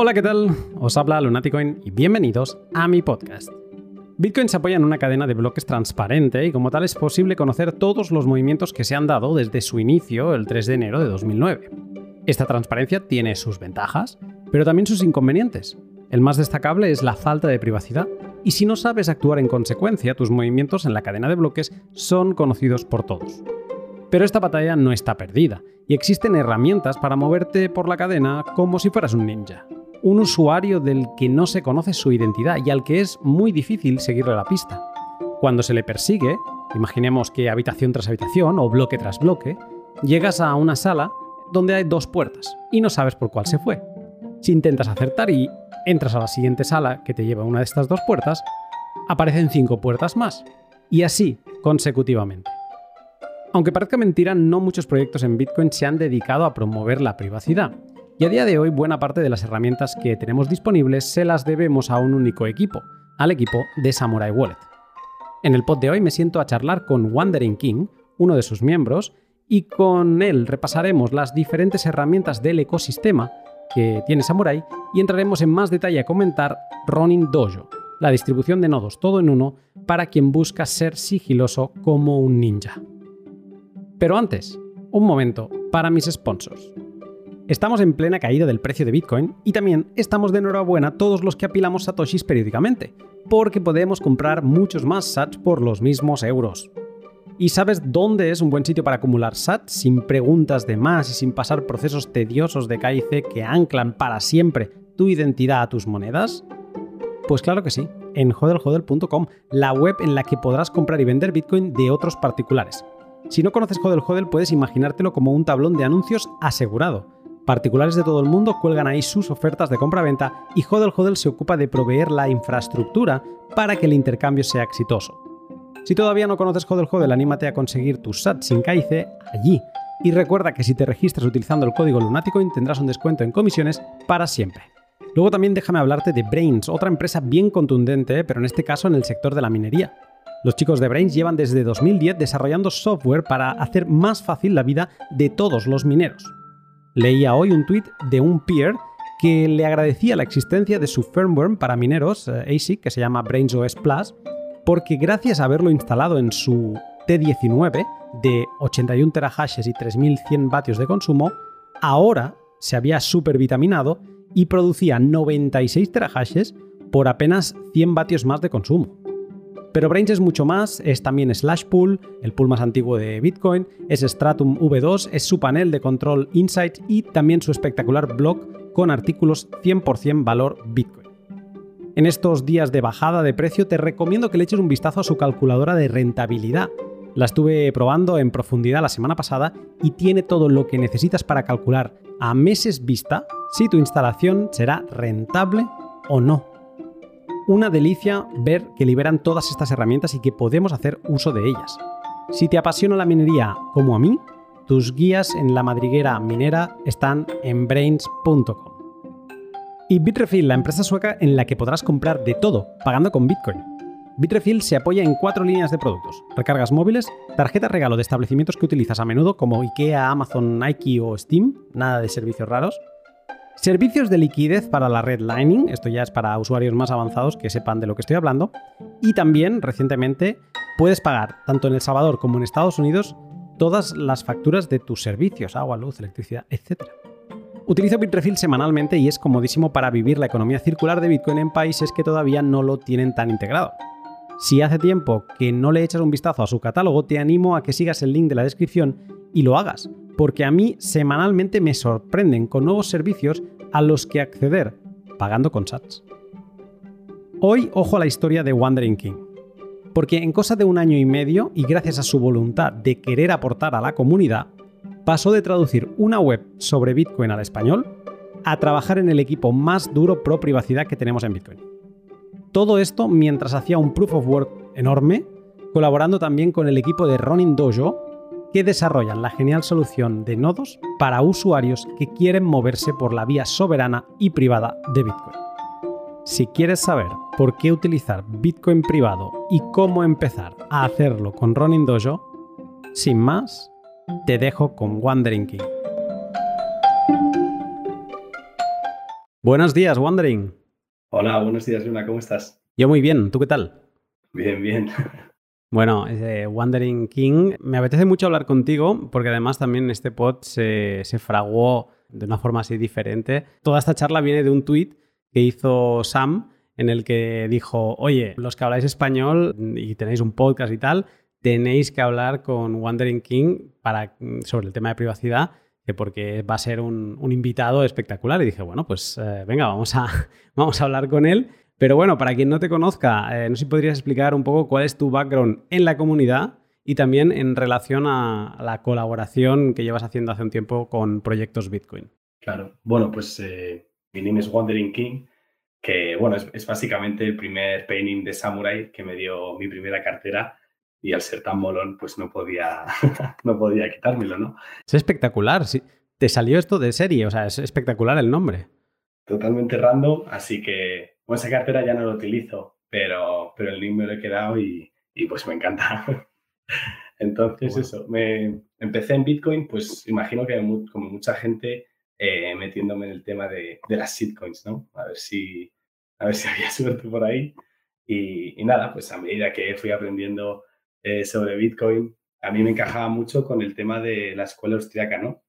Hola, ¿qué tal? Os habla Lunaticoin y bienvenidos a mi podcast. Bitcoin se apoya en una cadena de bloques transparente y como tal es posible conocer todos los movimientos que se han dado desde su inicio el 3 de enero de 2009. Esta transparencia tiene sus ventajas, pero también sus inconvenientes. El más destacable es la falta de privacidad, y si no sabes actuar en consecuencia, tus movimientos en la cadena de bloques son conocidos por todos. Pero esta batalla no está perdida, y existen herramientas para moverte por la cadena como si fueras un ninja. Un usuario del que no se conoce su identidad y al que es muy difícil seguirle la pista. Cuando se le persigue, imaginemos que habitación tras habitación o bloque tras bloque, llegas a una sala donde hay dos puertas y no sabes por cuál se fue. Si intentas acertar y entras a la siguiente sala que te lleva una de estas dos puertas, aparecen cinco puertas más. Y así, consecutivamente. Aunque parezca mentira, no muchos proyectos en Bitcoin se han dedicado a promover la privacidad. Y a día de hoy buena parte de las herramientas que tenemos disponibles se las debemos a un único equipo, al equipo de Samurai Wallet. En el pod de hoy me siento a charlar con Wandering King, uno de sus miembros, y con él repasaremos las diferentes herramientas del ecosistema que tiene Samurai y entraremos en más detalle a comentar Ronin Dojo, la distribución de nodos todo en uno para quien busca ser sigiloso como un ninja. Pero antes, un momento para mis sponsors. Estamos en plena caída del precio de Bitcoin y también estamos de enhorabuena todos los que apilamos satoshis periódicamente, porque podemos comprar muchos más sats por los mismos euros. ¿Y sabes dónde es un buen sitio para acumular SAT sin preguntas de más y sin pasar procesos tediosos de KIC que anclan para siempre tu identidad a tus monedas? Pues claro que sí, en hodelhodel.com, la web en la que podrás comprar y vender Bitcoin de otros particulares. Si no conoces Hodel Hodel, puedes imaginártelo como un tablón de anuncios asegurado. Particulares de todo el mundo cuelgan ahí sus ofertas de compra-venta y Hodel Hodel se ocupa de proveer la infraestructura para que el intercambio sea exitoso. Si todavía no conoces Hodel Hodel, anímate a conseguir tu SAT sin KIC allí. Y recuerda que si te registras utilizando el código Lunaticoin tendrás un descuento en comisiones para siempre. Luego también déjame hablarte de Brains, otra empresa bien contundente, pero en este caso en el sector de la minería. Los chicos de Brains llevan desde 2010 desarrollando software para hacer más fácil la vida de todos los mineros. Leía hoy un tweet de un peer que le agradecía la existencia de su firmware para mineros, eh, ASIC, que se llama Brains OS Plus, porque gracias a haberlo instalado en su T19 de 81 terahashes y 3100 vatios de consumo, ahora se había supervitaminado y producía 96 terahashes por apenas 100 vatios más de consumo. Pero Brains es mucho más, es también Slashpool, el pool más antiguo de Bitcoin, es Stratum V2, es su panel de control Insight y también su espectacular blog con artículos 100% valor Bitcoin. En estos días de bajada de precio te recomiendo que le eches un vistazo a su calculadora de rentabilidad. La estuve probando en profundidad la semana pasada y tiene todo lo que necesitas para calcular a meses vista si tu instalación será rentable o no. Una delicia ver que liberan todas estas herramientas y que podemos hacer uso de ellas. Si te apasiona la minería como a mí, tus guías en la madriguera minera están en brains.com. Y Bitrefill, la empresa sueca en la que podrás comprar de todo, pagando con Bitcoin. Bitrefill se apoya en cuatro líneas de productos: recargas móviles, tarjeta regalo de establecimientos que utilizas a menudo como IKEA, Amazon, Nike o Steam, nada de servicios raros. Servicios de liquidez para la red Lightning, esto ya es para usuarios más avanzados que sepan de lo que estoy hablando. Y también, recientemente, puedes pagar, tanto en El Salvador como en Estados Unidos, todas las facturas de tus servicios, agua, luz, electricidad, etc. Utilizo Bitrefill semanalmente y es comodísimo para vivir la economía circular de Bitcoin en países que todavía no lo tienen tan integrado. Si hace tiempo que no le echas un vistazo a su catálogo, te animo a que sigas el link de la descripción y lo hagas, porque a mí semanalmente me sorprenden con nuevos servicios a los que acceder pagando con sats. Hoy ojo a la historia de Wandering King, porque en cosa de un año y medio y gracias a su voluntad de querer aportar a la comunidad, pasó de traducir una web sobre Bitcoin al español a trabajar en el equipo más duro pro privacidad que tenemos en Bitcoin. Todo esto mientras hacía un proof of work enorme, colaborando también con el equipo de Ronin Dojo, que desarrollan la genial solución de nodos para usuarios que quieren moverse por la vía soberana y privada de Bitcoin. Si quieres saber por qué utilizar Bitcoin privado y cómo empezar a hacerlo con Ronin Dojo, sin más, te dejo con Wandering King. Buenos días, Wandering. Hola, buenos días, Luna, ¿cómo estás? Yo muy bien, ¿tú qué tal? Bien, bien. Bueno, Wandering King, me apetece mucho hablar contigo porque además también este pod se, se fraguó de una forma así diferente. Toda esta charla viene de un tuit que hizo Sam en el que dijo, oye, los que habláis español y tenéis un podcast y tal, tenéis que hablar con Wandering King para, sobre el tema de privacidad, que porque va a ser un, invitado espectacular. Y dije, bueno, pues eh, venga, vamos a, vamos a hablar con él. Pero bueno, para quien no te conozca, eh, no sé si podrías explicar un poco cuál es tu background en la comunidad y también en relación a la colaboración que llevas haciendo hace un tiempo con proyectos Bitcoin. Claro, bueno, pues eh, mi nombre es Wandering King que bueno, es, básicamente el primer painting de Samurai que me dio mi primera cartera y al ser tan molón, pues no podía, no podía quitármelo, ¿no? Es espectacular, sí. Te salió esto de serie, o sea, es espectacular el nombre. Totalmente random, así que bueno, esa cartera ya no la utilizo, pero, pero el link me lo he quedado y, y pues me encanta. Entonces, eso, me empecé en Bitcoin, pues imagino que como mucha gente eh, metiéndome en el tema de, de, las shitcoins, ¿no? A ver si, a ver si había suerte por ahí. Y, nada, pues a medida que fui aprendiendo eh, sobre Bitcoin, a mí me encajaba mucho con el tema de la escuela austriaca, ¿no?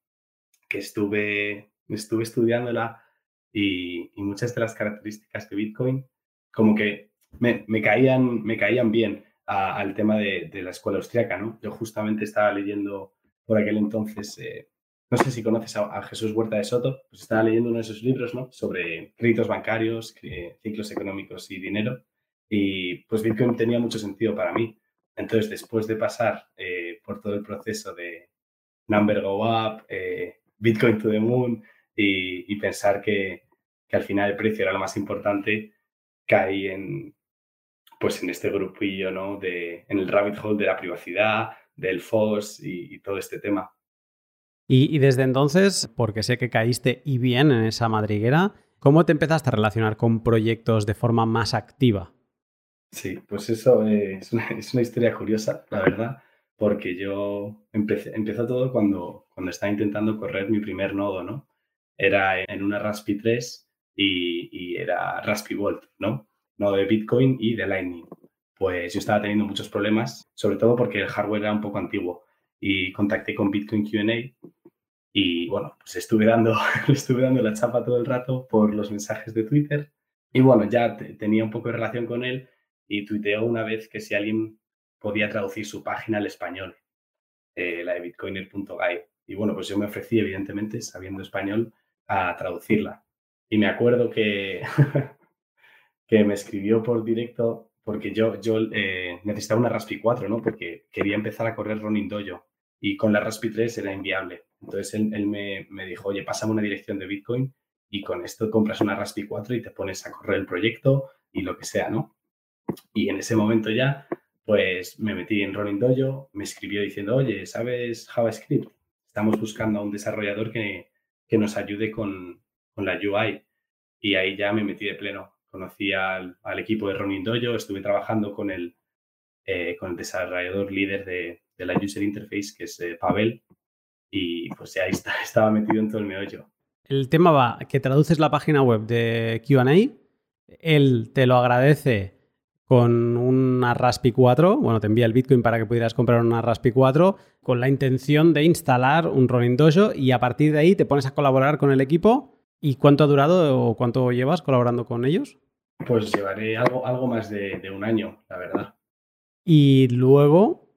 Que estuve, estuve estudiándola y, y muchas de las características de Bitcoin como que me, me caían, me caían bien al tema de, de, la escuela austriaca, ¿no? Yo justamente estaba leyendo por aquel entonces eh, no sé si conoces a, Jesús Huerta de Soto, pues estaba leyendo uno de sus libros, ¿no? Sobre créditos bancarios, ciclos económicos y dinero. Y pues Bitcoin tenía mucho sentido para mí. Entonces, después de pasar eh, por todo el proceso de Number Go Up, eh, Bitcoin to the Moon y, pensar que, al final el precio era lo más importante, caí en, pues en este grupillo, ¿no? De, en el rabbit hole de la privacidad, del FOS y todo este tema. Y, desde entonces, porque sé que caíste y bien en esa madriguera, ¿cómo te empezaste a relacionar con proyectos de forma más activa? Sí, pues eso es una, historia curiosa, la verdad, porque yo empecé, empezó todo cuando, cuando estaba intentando correr mi primer nodo, ¿no? Era en una Raspi 3 y, y era Raspi Volt, ¿no? Nodo de Bitcoin y de Lightning. Pues yo estaba teniendo muchos problemas, sobre todo porque el hardware era un poco antiguo y contacté con Bitcoin QA y bueno, pues estuve dando, estuve dando la chapa todo el rato por los mensajes de Twitter. Y bueno, ya tenía un poco de relación con él y tuiteó una vez que si alguien podía traducir su página al español, eh, la de bitcoiner.guy. Y bueno, pues yo me ofrecí, evidentemente, sabiendo español, a traducirla. Y me acuerdo que, que me escribió por directo porque yo, yo eh, necesitaba una Raspi 4, ¿no? Porque quería empezar a correr Ronin Dojo y con la Raspi 3 era inviable. Entonces él, me, dijo, oye, pásame una dirección de Bitcoin y con esto compras una Raspi 4 y te pones a correr el proyecto y lo que sea, ¿no? Y en ese momento ya, pues me metí en Rolling Dojo, me escribió diciendo, oye, ¿sabes JavaScript? Estamos buscando a un desarrollador que, nos ayude con, la UI. Y ahí ya me metí de pleno. Conocí al, equipo de Rolling Dojo, estuve trabajando con el, eh, con el desarrollador líder de, de la User Interface, que es eh, Pavel, y pues ahí está, estaba metido en todo el meollo. El tema va que traduces la página web de QA, él te lo agradece con una Raspi 4, bueno, te envía el Bitcoin para que pudieras comprar una Raspi 4, con la intención de instalar un Rolling Dojo y a partir de ahí te pones a colaborar con el equipo. ¿Y cuánto ha durado o cuánto llevas colaborando con ellos? Pues llevaré algo, algo más de, de un año, la verdad. Y luego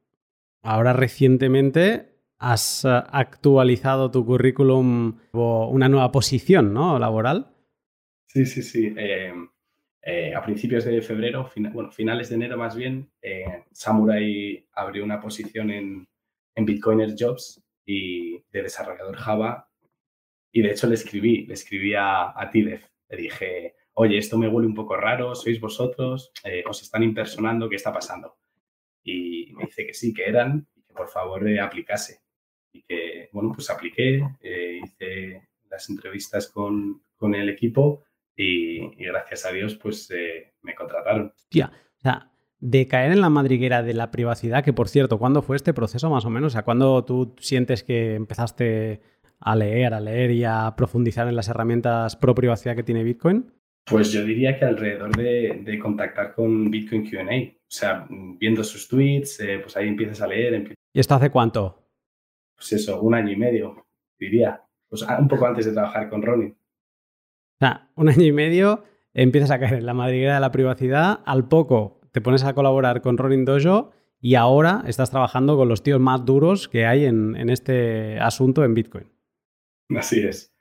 ahora recientemente has eh, actualizado tu currículum o una nueva posición ¿no? laboral. Sí, sí, sí. Em, eh, a principios de febrero, bueno, finales de enero más bien, eh, Samurai abrió una posición en, en Bitcoiner Jobs y de desarrollador Java. Y de hecho le escribí, le escribí a, a Tidef. Le dije, oye, esto me huele un poco raro, sois vosotros, os están impersonando, ¿qué está pasando? y me dice que sí, que eran y que por favor eh, aplicase. Y que, bueno, pues apliqué, eh, hice las entrevistas con, con el equipo y, gracias a Dios pues eh, me contrataron. Tía, o sea, de caer en la madriguera de la privacidad, que por cierto, ¿cuándo fue este proceso más o menos? O sea, ¿cuándo tú sientes que empezaste a leer, a leer y a profundizar en las herramientas pro privacidad que tiene Bitcoin? Pues yo diría que alrededor de, contactar con Bitcoin QA, o sea, viendo sus tweets, eh, pues ahí empiezas a leer. ¿Y esto hace cuánto? Pues eso, un año y medio, diría. Pues un poco antes de trabajar con Ronnie. O sea, un año y medio empiezas a caer en la madriguera de la privacidad, al poco te pones a colaborar con Ronin Dojo y ahora estás trabajando con los tíos más duros que hay en, en este asunto en Bitcoin. Así es.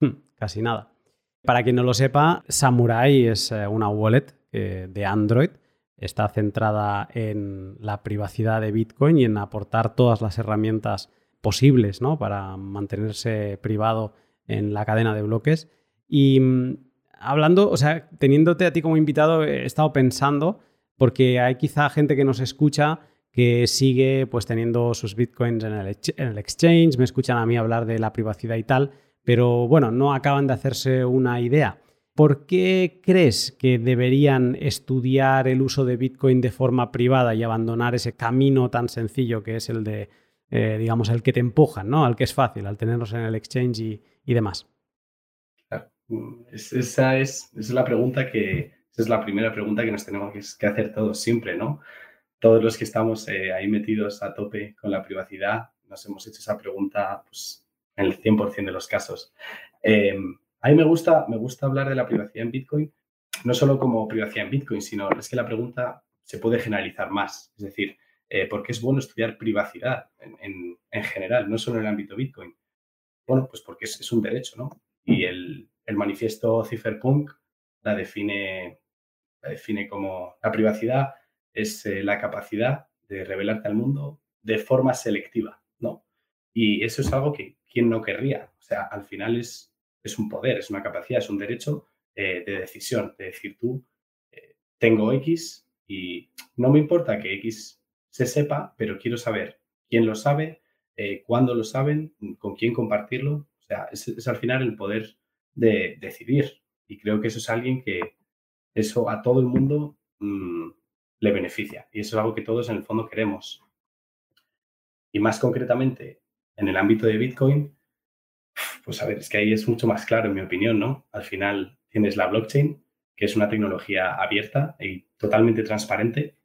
Hmm, casi nada. Para quien no lo sepa, Samurai es eh, una wallet eh, de Android. Está centrada en la privacidad de Bitcoin y en aportar todas las herramientas posibles ¿no? para mantenerse privado en la cadena de bloques. Y mm, hablando, o sea, teniéndote a ti como invitado, he estado pensando, porque hay quizá gente que nos escucha que sigue pues teniendo sus bitcoins en el, en el exchange, me escuchan a mí hablar de la privacidad y tal, pero bueno, no acaban de hacerse una idea. ¿Por qué crees que deberían estudiar el uso de Bitcoin de forma privada y abandonar ese camino tan sencillo que es el de, eh, digamos, el que te empujan, ¿no? Al que es fácil, al tenerlos en el exchange y, demás. Esa, es, la pregunta que, es la primera pregunta que nos tenemos que, hacer todos siempre, ¿no? Todos los que estamos eh, ahí metidos a tope con la privacidad, nos hemos hecho esa pregunta pues, en el 100% de los casos. Eh, a mí me gusta, me gusta hablar de la privacidad en Bitcoin, no solo como privacidad en Bitcoin, sino es que la pregunta se puede generalizar más. Es decir, eh, ¿por qué es bueno estudiar privacidad en, general, no solo en el ámbito Bitcoin? Bueno, pues porque es, un derecho, ¿no? Y el, manifiesto Cypherpunk la define, la define como la privacidad es eh, la capacidad de revelarte al mundo de forma selectiva, ¿no? Y eso es algo que, ¿quién no querría? O sea, al final es, es un poder, es una capacidad, es un derecho eh, de decisión, de decir tú, eh, tengo X y no me importa que X se sepa, pero quiero saber quién lo sabe, cuándo lo saben, con quién compartirlo. O sea, es, al final el poder de decidir. Y creo que eso es alguien que eso a todo el mundo mm, le beneficia. Y eso es algo que todos en el fondo queremos. Y más concretamente, en el ámbito de Bitcoin, pues a ver, es que ahí es mucho más claro, en mi opinión, ¿no? Al final tienes la blockchain, que es una tecnología abierta y totalmente transparente.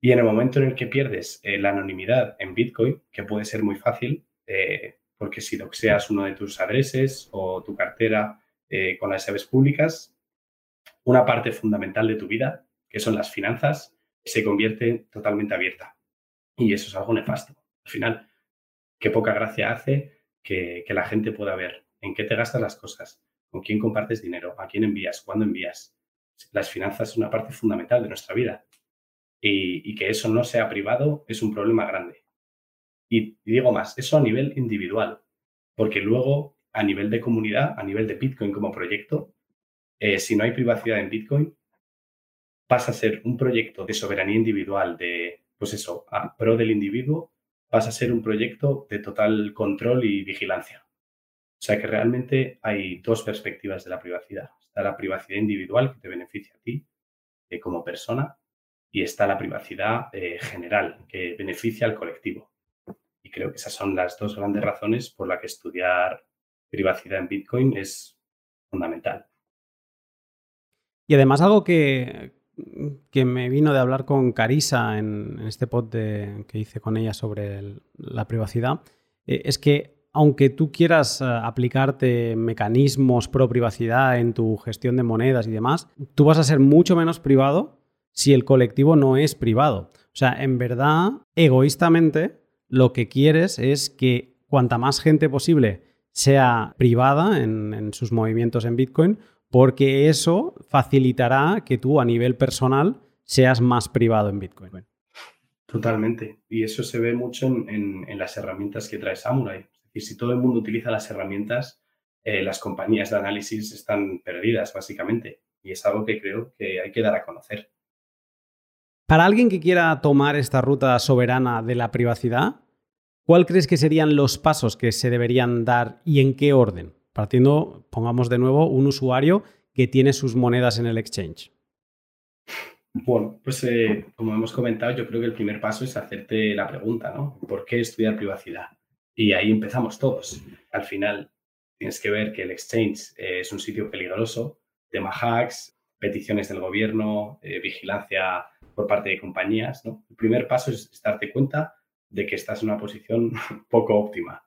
Y en el momento en el que pierdes eh, la anonimidad en Bitcoin, que puede ser muy fácil, eh, porque si doxeas uno de tus adreses o tu cartera eh, con las llaves públicas, una parte fundamental de tu vida, que son las finanzas, se convierte totalmente abierta. Y eso es algo nefasto. Al final, qué poca gracia hace que, la gente pueda ver en qué te gastas las cosas, con quién compartes dinero, a quién envías, cuándo envías. Las finanzas son una parte fundamental de nuestra vida y, que eso no sea privado es un problema grande. Y, digo más, eso a nivel individual, porque luego a nivel de comunidad, a nivel de Bitcoin como proyecto, eh, si no hay privacidad en Bitcoin, pasa a ser un proyecto de soberanía individual, de, pues eso, a pro del individuo, vas a ser un proyecto de total control y vigilancia. O sea que realmente hay dos perspectivas de la privacidad. Está la privacidad individual que te beneficia a ti eh, como persona y está la privacidad eh, general que beneficia al colectivo. Y creo que esas son las dos grandes razones por las que estudiar privacidad en Bitcoin es fundamental. Y además algo que, que me vino de hablar con Carisa en, este pod que hice con ella sobre la privacidad, eh, es que aunque tú quieras eh, aplicarte mecanismos pro privacidad en tu gestión de monedas y demás, tú vas a ser mucho menos privado si el colectivo no es privado. O sea, en verdad, egoístamente, lo que quieres es que cuanta más gente posible sea privada en sus movimientos en Bitcoin, porque eso facilitará que tú a nivel personal seas más privado en Bitcoin. Totalmente. Y eso se ve mucho en, las herramientas que trae Samurai. Decir, si todo el mundo utiliza las herramientas, eh, las compañías de análisis están perdidas, básicamente. Y es algo que creo que hay que dar a conocer. Para alguien que quiera tomar esta ruta soberana de la privacidad, ¿cuál crees que serían los pasos que se deberían dar y en qué orden? partiendo, pongamos de nuevo, un usuario que tiene sus monedas en el exchange? Bueno, pues eh, como hemos comentado, yo creo que el primer paso es hacerte la pregunta, ¿no? ¿Por qué estudiar privacidad? Y ahí empezamos todos. Al final, tienes que ver que el exchange eh, es un sitio peligroso, tema hacks, peticiones del gobierno, eh, vigilancia por parte de compañías. El primer paso es, darte cuenta de que estás en una posición poco óptima.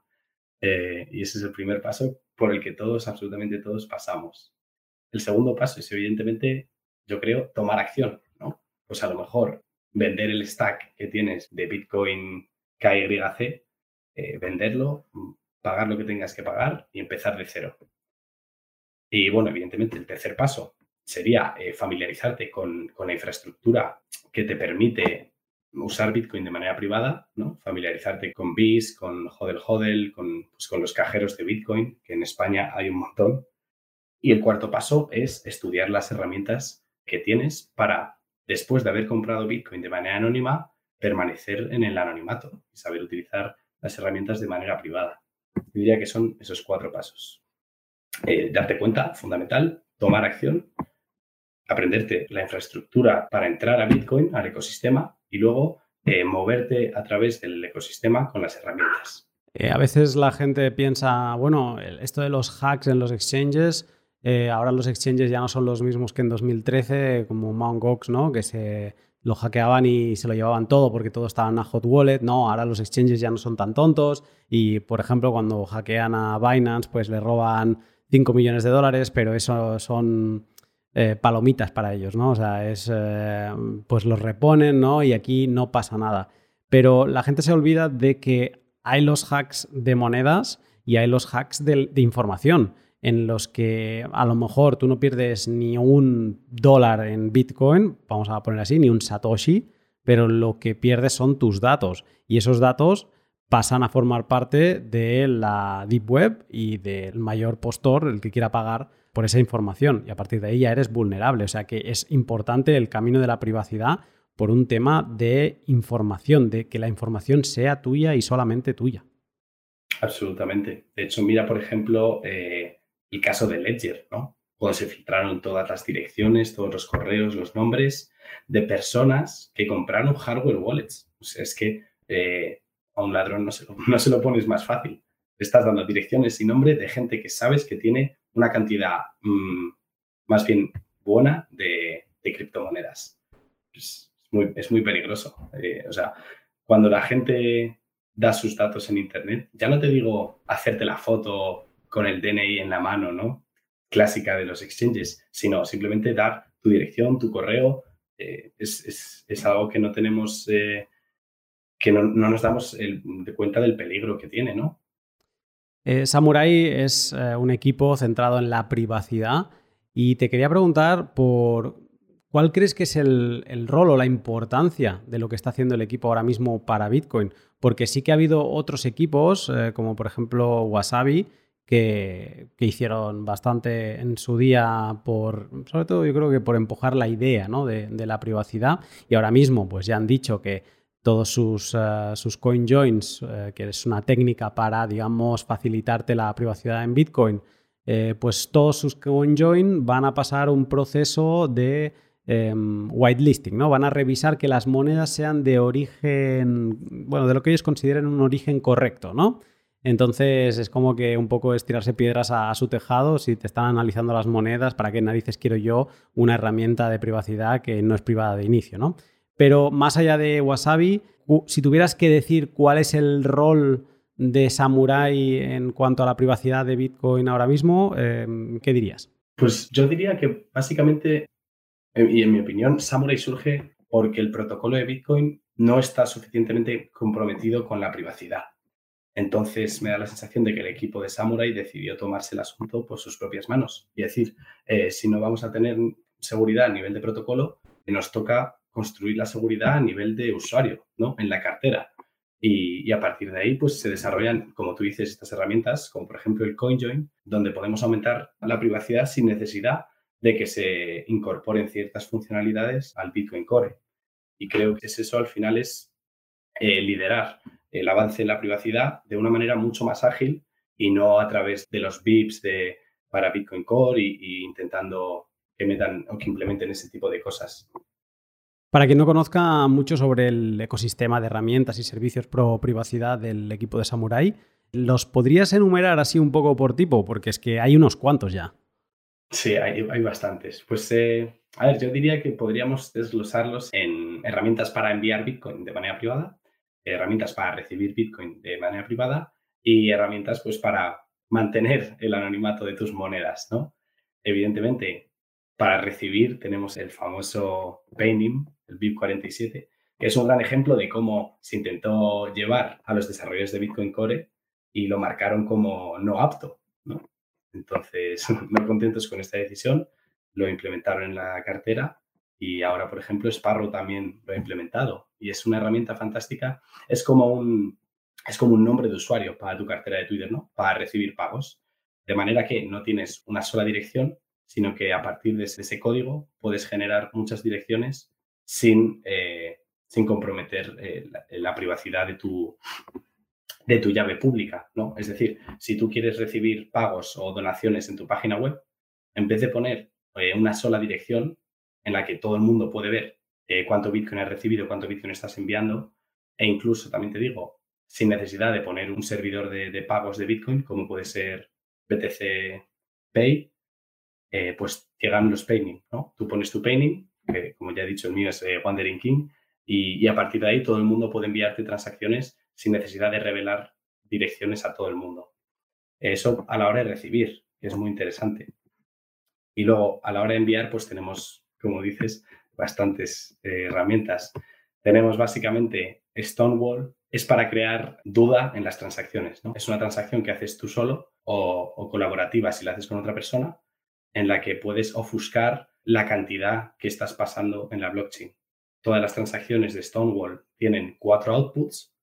Eh, y ese es el primer paso por el que todos, absolutamente todos, pasamos. El segundo paso es, evidentemente, yo creo, tomar acción. ¿no? Pues a lo mejor vender el stack que tienes de Bitcoin KYC, eh, venderlo, pagar lo que tengas que pagar y empezar de cero. Y bueno, evidentemente, el tercer paso sería eh, familiarizarte con, la infraestructura que te permite usar Bitcoin de manera privada, ¿no? Familiarizarte con BIS, con Hodel Hodel, con, pues, con los cajeros de Bitcoin, que en España hay un montón. Y el cuarto paso es estudiar las herramientas que tienes para, después de haber comprado Bitcoin de manera anónima, permanecer en el anonimato y saber utilizar las herramientas de manera privada. Yo diría que son esos cuatro pasos. Eh, darte cuenta, fundamental, tomar acción aprenderte la infraestructura para entrar a Bitcoin, al ecosistema, y luego eh, moverte a través del ecosistema con las herramientas. Eh, a veces la gente piensa, bueno, esto de los hacks en los exchanges, eh, ahora los exchanges ya no son los mismos que en 2013, como Mt. Gox, ¿no? Que se lo hackeaban y se lo llevaban todo porque todo estaba en hot wallet. No, ahora los exchanges ya no son tan tontos y, por ejemplo, cuando hackean a Binance, pues le roban 5 millones de dólares, pero eso son eh, palomitas para ellos, ¿no? O sea, es, eh, pues los reponen, ¿no? Y aquí no pasa nada. Pero la gente se olvida de que hay los hacks de monedas y hay los hacks de, información en los que a lo mejor tú no pierdes ni un dólar en Bitcoin, vamos a poner así, ni un Satoshi, pero lo que pierdes son tus datos. Y esos datos pasan a formar parte de la Deep Web y del mayor postor, el que quiera pagar por esa información y a partir de ahí ya eres vulnerable. O sea que es importante el camino de la privacidad por un tema de información, de que la información sea tuya y solamente tuya. Absolutamente. De hecho, mira, por ejemplo, eh, el caso de Ledger, ¿no? Cuando se filtraron todas las direcciones, todos los correos, los nombres de personas que compraron hardware wallets. O sea, es que eh, a un ladrón no se, lo, no se lo pones más fácil. estás dando direcciones y nombre de gente que sabes que tiene una cantidad mm, más bien buena de, criptomonedas. Es, muy, es, muy, peligroso. Eh, o sea, cuando la gente da sus datos en Internet, ya no te digo hacerte la foto con el DNI en la mano, ¿no? Clásica de los exchanges, sino simplemente dar tu dirección, tu correo. Eh, es, es, algo que no tenemos, eh, que no, no, nos damos de cuenta del peligro que tiene, ¿no? Eh, Samurai es eh, un equipo centrado en la privacidad y te quería preguntar por cuál crees que es el, rol o la importancia de lo que está haciendo el equipo ahora mismo para Bitcoin, porque sí que ha habido otros equipos, eh, como por ejemplo Wasabi, que, hicieron bastante en su día por, sobre todo yo creo que por empujar la idea de, de la privacidad. Y ahora mismo pues ya han dicho que todos sus, uh, sus coin joins, eh, que es una técnica para, digamos, facilitarte la privacidad en Bitcoin, eh, pues todos sus coin join van a pasar un proceso de em, whitelisting, ¿no? Van a revisar que las monedas sean de origen, bueno, de lo que ellos consideren un origen correcto, ¿no? Entonces es como que un poco es tirarse piedras a, a, su tejado si te están analizando las monedas, ¿para qué narices quiero yo una herramienta de privacidad que no es privada de inicio, ¿no? Pero más allá de Wasabi, si tuvieras que decir cuál es el rol de Samurai en cuanto a la privacidad de Bitcoin ahora mismo, em, ¿qué dirías? Pues yo diría que básicamente, y en mi opinión, Samurai surge porque el protocolo de Bitcoin no está suficientemente comprometido con la privacidad. Entonces me da la sensación de que el equipo de Samurai decidió tomarse el asunto por sus propias manos y decir, eh, si no vamos a tener seguridad a nivel de protocolo, nos toca construir la seguridad a nivel de usuario, ¿no? En la cartera. Y, a partir de ahí, pues se desarrollan, como tú dices, estas herramientas, como por ejemplo el CoinJoin, donde podemos aumentar la privacidad sin necesidad de que se incorporen ciertas funcionalidades al Bitcoin Core. Y creo que es eso al final es eh, liderar el avance en la privacidad de una manera mucho más ágil y no a través de los VIPs de, para Bitcoin Core y, y intentando que metan o que implementen ese tipo de cosas. Para quien no conozca mucho sobre el ecosistema de herramientas y servicios pro privacidad del equipo de Samurai, ¿Los podrías enumerar así un poco por tipo? Porque es que hay unos cuantos ya. Sí, hay, bastantes. Pues, eh, a ver, yo diría que podríamos desglosarlos en herramientas para enviar Bitcoin de manera privada, herramientas para recibir Bitcoin de manera privada y herramientas pues para mantener el anonimato de tus monedas, ¿no? Evidentemente, para recibir tenemos el famoso Paynim, el BIP47, que es un gran ejemplo de cómo se intentó llevar a los desarrolladores de Bitcoin Core y lo marcaron como no apto, ¿no? Entonces, no contentos con esta decisión, lo implementaron en la cartera y ahora, por ejemplo, Sparrow también lo ha implementado y es una herramienta fantástica. Es como un, es como un nombre de usuario para tu cartera de Twitter, ¿no? Para recibir pagos. De manera que no tienes una sola dirección, sino que a partir de ese, código puedes generar muchas direcciones sin, eh, sin comprometer eh, la, privacidad de tu, de tu llave pública, ¿no? Es decir, si tú quieres recibir pagos o donaciones en tu página web, en vez de poner eh, una sola dirección en la que todo el mundo puede ver cuánto Bitcoin has recibido, cuánto Bitcoin estás enviando, e incluso, también te digo, sin necesidad de poner un servidor de, pagos de Bitcoin, como puede ser BTC Pay, eh, pues llegan los paying, ¿no? Tú pones tu paying, que como ya he dicho, el mío es eh, Wandering King, y, a partir de ahí todo el mundo puede enviarte transacciones sin necesidad de revelar direcciones a todo el mundo. Eso a la hora de recibir, que es muy interesante. Y luego, a la hora de enviar, pues tenemos, como dices, bastantes eh, herramientas. Tenemos básicamente Stonewall, es para crear duda en las transacciones. Es una transacción que haces tú solo o, colaborativa si la haces con otra persona, en la que puedes ofuscar la cantidad que estás pasando en la blockchain. Todas las transacciones de Stonewall tienen cuatro outputs,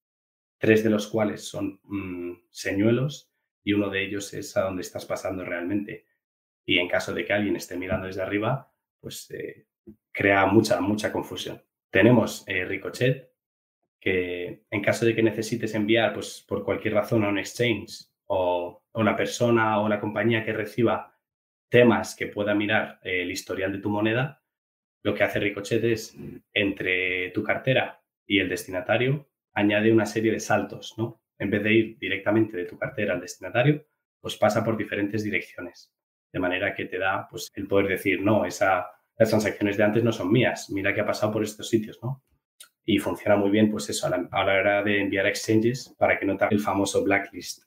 tres de los cuales son mm, señuelos y uno de ellos es a donde estás pasando realmente. Y en caso de que alguien esté mirando desde arriba, pues eh, crea mucha, mucha confusión. Tenemos eh, Ricochet, que en caso de que necesites enviar pues, por cualquier razón a un exchange o, la persona o la compañía que reciba temas que pueda mirar el historial de tu moneda, lo que hace Ricochet es entre tu cartera y el destinatario añade una serie de saltos, ¿no? En vez de ir directamente de tu cartera al destinatario, pues pasa por diferentes direcciones. De manera que te da pues, el poder decir, no, esa, las transacciones de antes no son mías, mira que ha pasado por estos sitios, ¿no? y funciona muy bien, pues eso, a la, hora de enviar exchanges para que no te el famoso blacklist.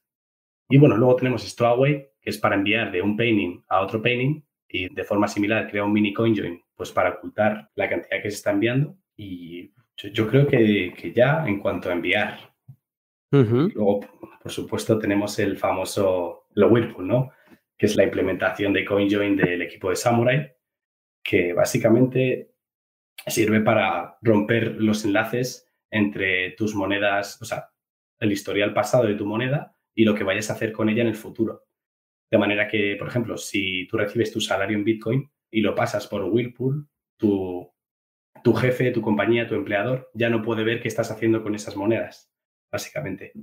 Y bueno, luego tenemos Stowaway, que es para enviar de un painting a otro painting y de forma similar crea un mini coinjoin, pues para ocultar la cantidad que se está enviando. Y yo, creo que, que, ya en cuanto a enviar. Luego, por supuesto, tenemos el famoso, lo Whirlpool, ¿no? Que es la implementación de CoinJoin del equipo de Samurai, que básicamente sirve para romper los enlaces entre tus monedas, o sea, el historial pasado de tu moneda y lo que vayas a hacer con ella en el futuro. De manera que, por ejemplo, si tú recibes tu salario en Bitcoin y lo pasas por Whirlpool, tu, tu jefe, tu compañía, tu empleador ya no puede ver qué estás haciendo con esas monedas, básicamente.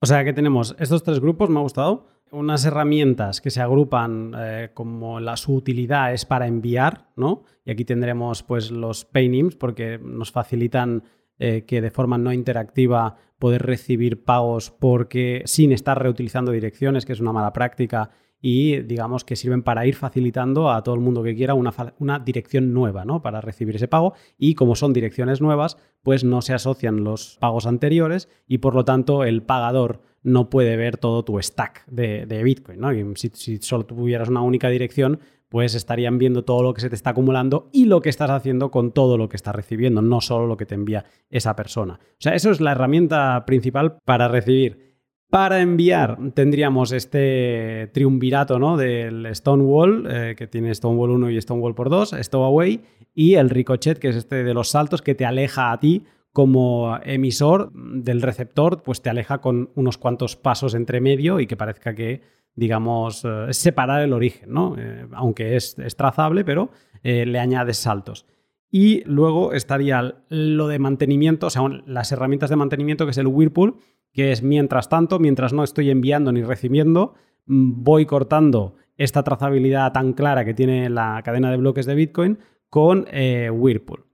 O sea que tenemos estos tres grupos, me ha gustado unas herramientas que se agrupan eh, como la, su utilidad es para enviar, ¿no? Y aquí tendremos pues los paynims porque nos facilitan eh, que de forma no interactiva poder recibir pagos porque sin estar reutilizando direcciones, que es una mala práctica, y digamos que sirven para ir facilitando a todo el mundo que quiera una, una, dirección nueva ¿no? para recibir ese pago y como son direcciones nuevas, pues no se asocian los pagos anteriores y por lo tanto el pagador no puede ver todo tu stack de, Bitcoin. ¿no? si, si, solo tuvieras una única dirección, pues estarían viendo todo lo que se te está acumulando y lo que estás haciendo con todo lo que estás recibiendo, no solo lo que te envía esa persona. O sea, eso es la herramienta principal para recibir. Para enviar tendríamos este triunvirato ¿no? del Stonewall, eh, que tiene Stonewall 1 y Stonewall por 2, Stowaway, y el Ricochet, que es este de los saltos que te aleja a ti como emisor del receptor, pues te aleja con unos cuantos pasos entre medio y que parezca que, digamos, eh, separar el origen, ¿no? Eh, aunque es, trazable, pero eh, le añades saltos. Y luego estaría lo de mantenimiento, o sea, las herramientas de mantenimiento, que es el Whirlpool, que es mientras tanto, mientras no estoy enviando ni recibiendo, mm, voy cortando esta trazabilidad tan clara que tiene la cadena de bloques de Bitcoin con Whirlpool.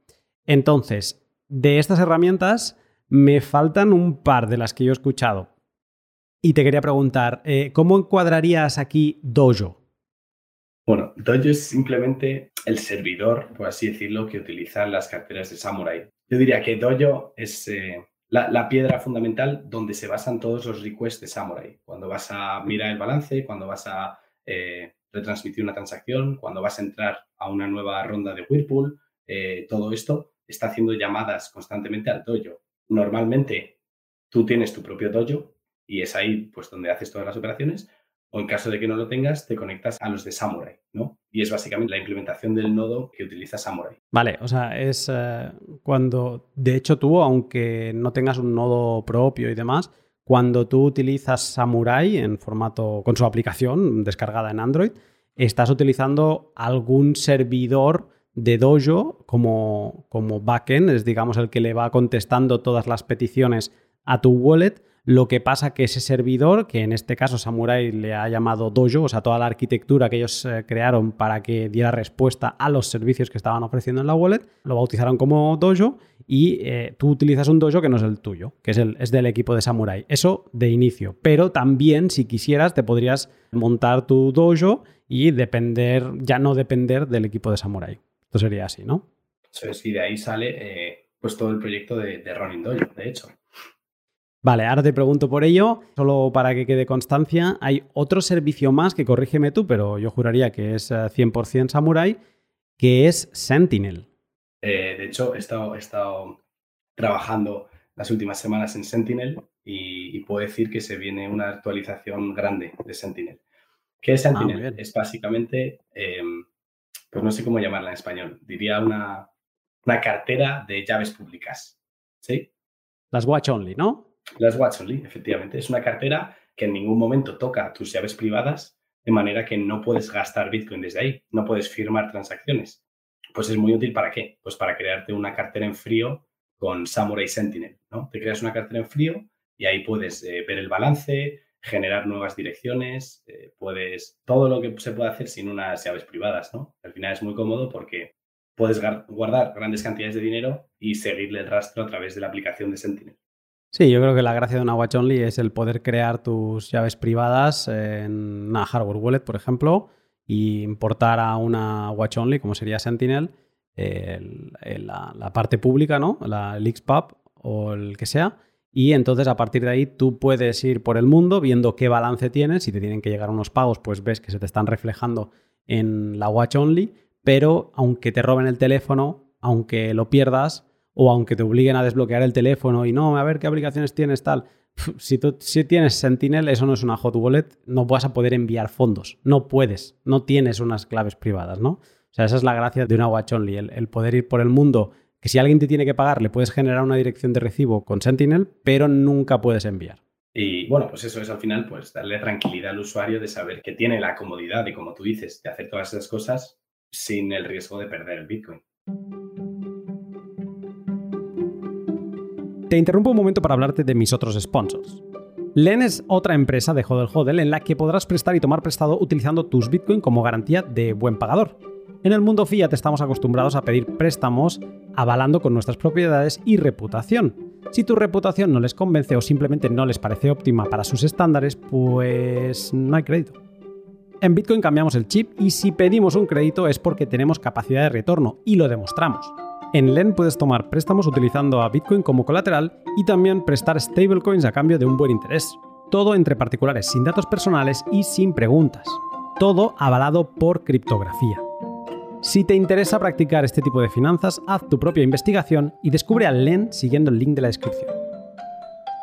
Entonces, de estas herramientas me faltan un par de las que yo he escuchado. Y te quería preguntar, eh, ¿cómo encuadrarías aquí Dojo? Bueno, Dojo es simplemente el servidor, por así decirlo, que utilizan las carteras de Samurai. Yo diría que Dojo es eh, la, piedra fundamental donde se basan todos los requests de Samurai. Cuando vas a mirar el balance, cuando vas a eh, retransmitir una transacción, cuando vas a entrar a una nueva ronda de Whirlpool, todo esto está haciendo llamadas constantemente al dojo. Normalmente tú tienes tu propio dojo y es ahí pues donde haces todas las operaciones o en caso de que no lo tengas te conectas a los de Samurai, ¿no? Y es básicamente la implementación del nodo que utiliza Samurai. Vale, o sea, es eh, cuando, de hecho tú, aunque no tengas un nodo propio y demás, cuando tú utilizas Samurai en formato con su aplicación descargada en Android, estás utilizando algún servidor de Dojo como, como backend, es digamos el que le va contestando todas las peticiones a tu wallet. Lo que pasa que ese servidor, que en este caso Samurai le ha llamado Dojo, o sea, toda la arquitectura que ellos eh, crearon para que diera respuesta a los servicios que estaban ofreciendo en la wallet, lo bautizaron como Dojo y eh, tú utilizas un Dojo que no es el tuyo, que es, el, es del equipo de Samurai. Eso de inicio. Pero también, si quisieras, te podrías montar tu Dojo y depender, ya no depender del equipo de Samurai. Esto sería así, ¿no? Eso es, y de ahí sale eh, pues todo el proyecto de, de Running Dojo, de hecho. Vale, ahora te pregunto por ello, solo para que quede constancia, hay otro servicio más que corrígeme tú, pero yo juraría que es 100% eh, Samurai, que es Sentinel. Eh, de hecho, he estado, he estado, trabajando las últimas semanas en Sentinel y, puedo decir que se viene una actualización grande de Sentinel. ¿Qué es ah, Sentinel? es básicamente, em, pues no sé cómo llamarla en español, diría una, una cartera de llaves públicas. ¿Sí? Las Watch Only, ¿no? Las Watch Only, efectivamente. Es una cartera que en ningún momento toca tus llaves privadas, de manera que no puedes gastar Bitcoin desde ahí, no puedes firmar transacciones. Pues es muy útil para qué? Pues para crearte una cartera en frío con Samurai Sentinel, ¿no? Te creas una cartera en frío y ahí puedes eh, ver el balance, generar nuevas direcciones, eh, puedes todo lo que se puede hacer sin unas llaves privadas, ¿no? Al final es muy cómodo porque puedes guardar grandes cantidades de dinero y seguirle el rastro a través de la aplicación de Sentinel. Sí, yo creo que la gracia de una Watch Only es el poder crear tus llaves privadas en una hardware wallet, por ejemplo, y importar a una Watch Only, como sería Sentinel, la, parte pública, ¿no? La, el XPub o el que sea. Y entonces a partir de ahí tú puedes ir por el mundo viendo qué balance tienes. Si te tienen que llegar unos pagos, pues ves que se te están reflejando en la Watch Only. Pero aunque te roben el teléfono, aunque lo pierdas, o aunque te obliguen a desbloquear el teléfono y no, a ver qué aplicaciones tienes, tal. Si tú si tienes Sentinel, eso no es una hot wallet, no vas a poder enviar fondos. No puedes, no tienes unas claves privadas, ¿no? O sea, esa es la gracia de una Watch Only, el, poder ir por el mundo, que si alguien te tiene que pagar, le puedes generar una dirección de recibo con Sentinel, pero nunca puedes enviar. Y bueno, pues eso es al final, pues darle tranquilidad al usuario de saber que tiene la comodidad de, como tú dices, de hacer todas esas cosas sin el riesgo de perder el Bitcoin. Te interrumpo un momento para hablarte de mis otros sponsors. Len es otra empresa de Hodel Hodel en la que podrás prestar y tomar prestado utilizando tus Bitcoin como garantía de buen pagador. En el mundo fiat estamos acostumbrados a pedir préstamos avalando con nuestras propiedades y reputación. Si tu reputación no les convence o simplemente no les parece óptima para sus estándares, pues no hay crédito. En Bitcoin cambiamos el chip y si pedimos un crédito es porque tenemos capacidad de retorno y lo demostramos. En LEN puedes tomar préstamos utilizando a Bitcoin como colateral y también prestar stablecoins a cambio de un buen interés. Todo entre particulares sin datos personales y sin preguntas. Todo avalado por criptografía. Si te interesa practicar este tipo de finanzas, haz tu propia investigación y descubre a LEN siguiendo el link de la descripción.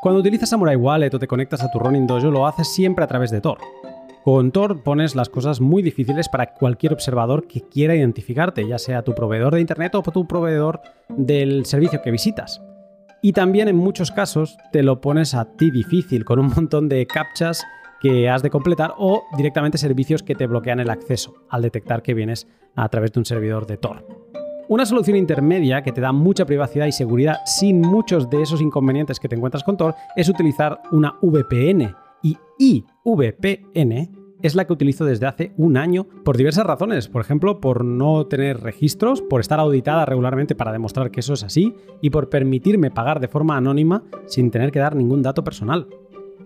Cuando utilizas Samurai Wallet o te conectas a tu Ronin Dojo, lo haces siempre a través de Tor. Con Tor pones las cosas muy difíciles para cualquier observador que quiera identificarte, ya sea tu proveedor de Internet o tu proveedor del servicio que visitas. Y también en muchos casos te lo pones a ti difícil con un montón de captchas que has de completar o directamente servicios que te bloquean el acceso al detectar que vienes a través de un servidor de Tor. Una solución intermedia que te da mucha privacidad y seguridad sin muchos de esos inconvenientes que te encuentras con Tor es utilizar una VPN y IVPN es la que utilizo desde hace un año por diversas razones. Por ejemplo, por no tener registros, por estar auditada regularmente para demostrar que eso es así y por permitirme pagar de forma anónima sin tener que dar ningún dato personal.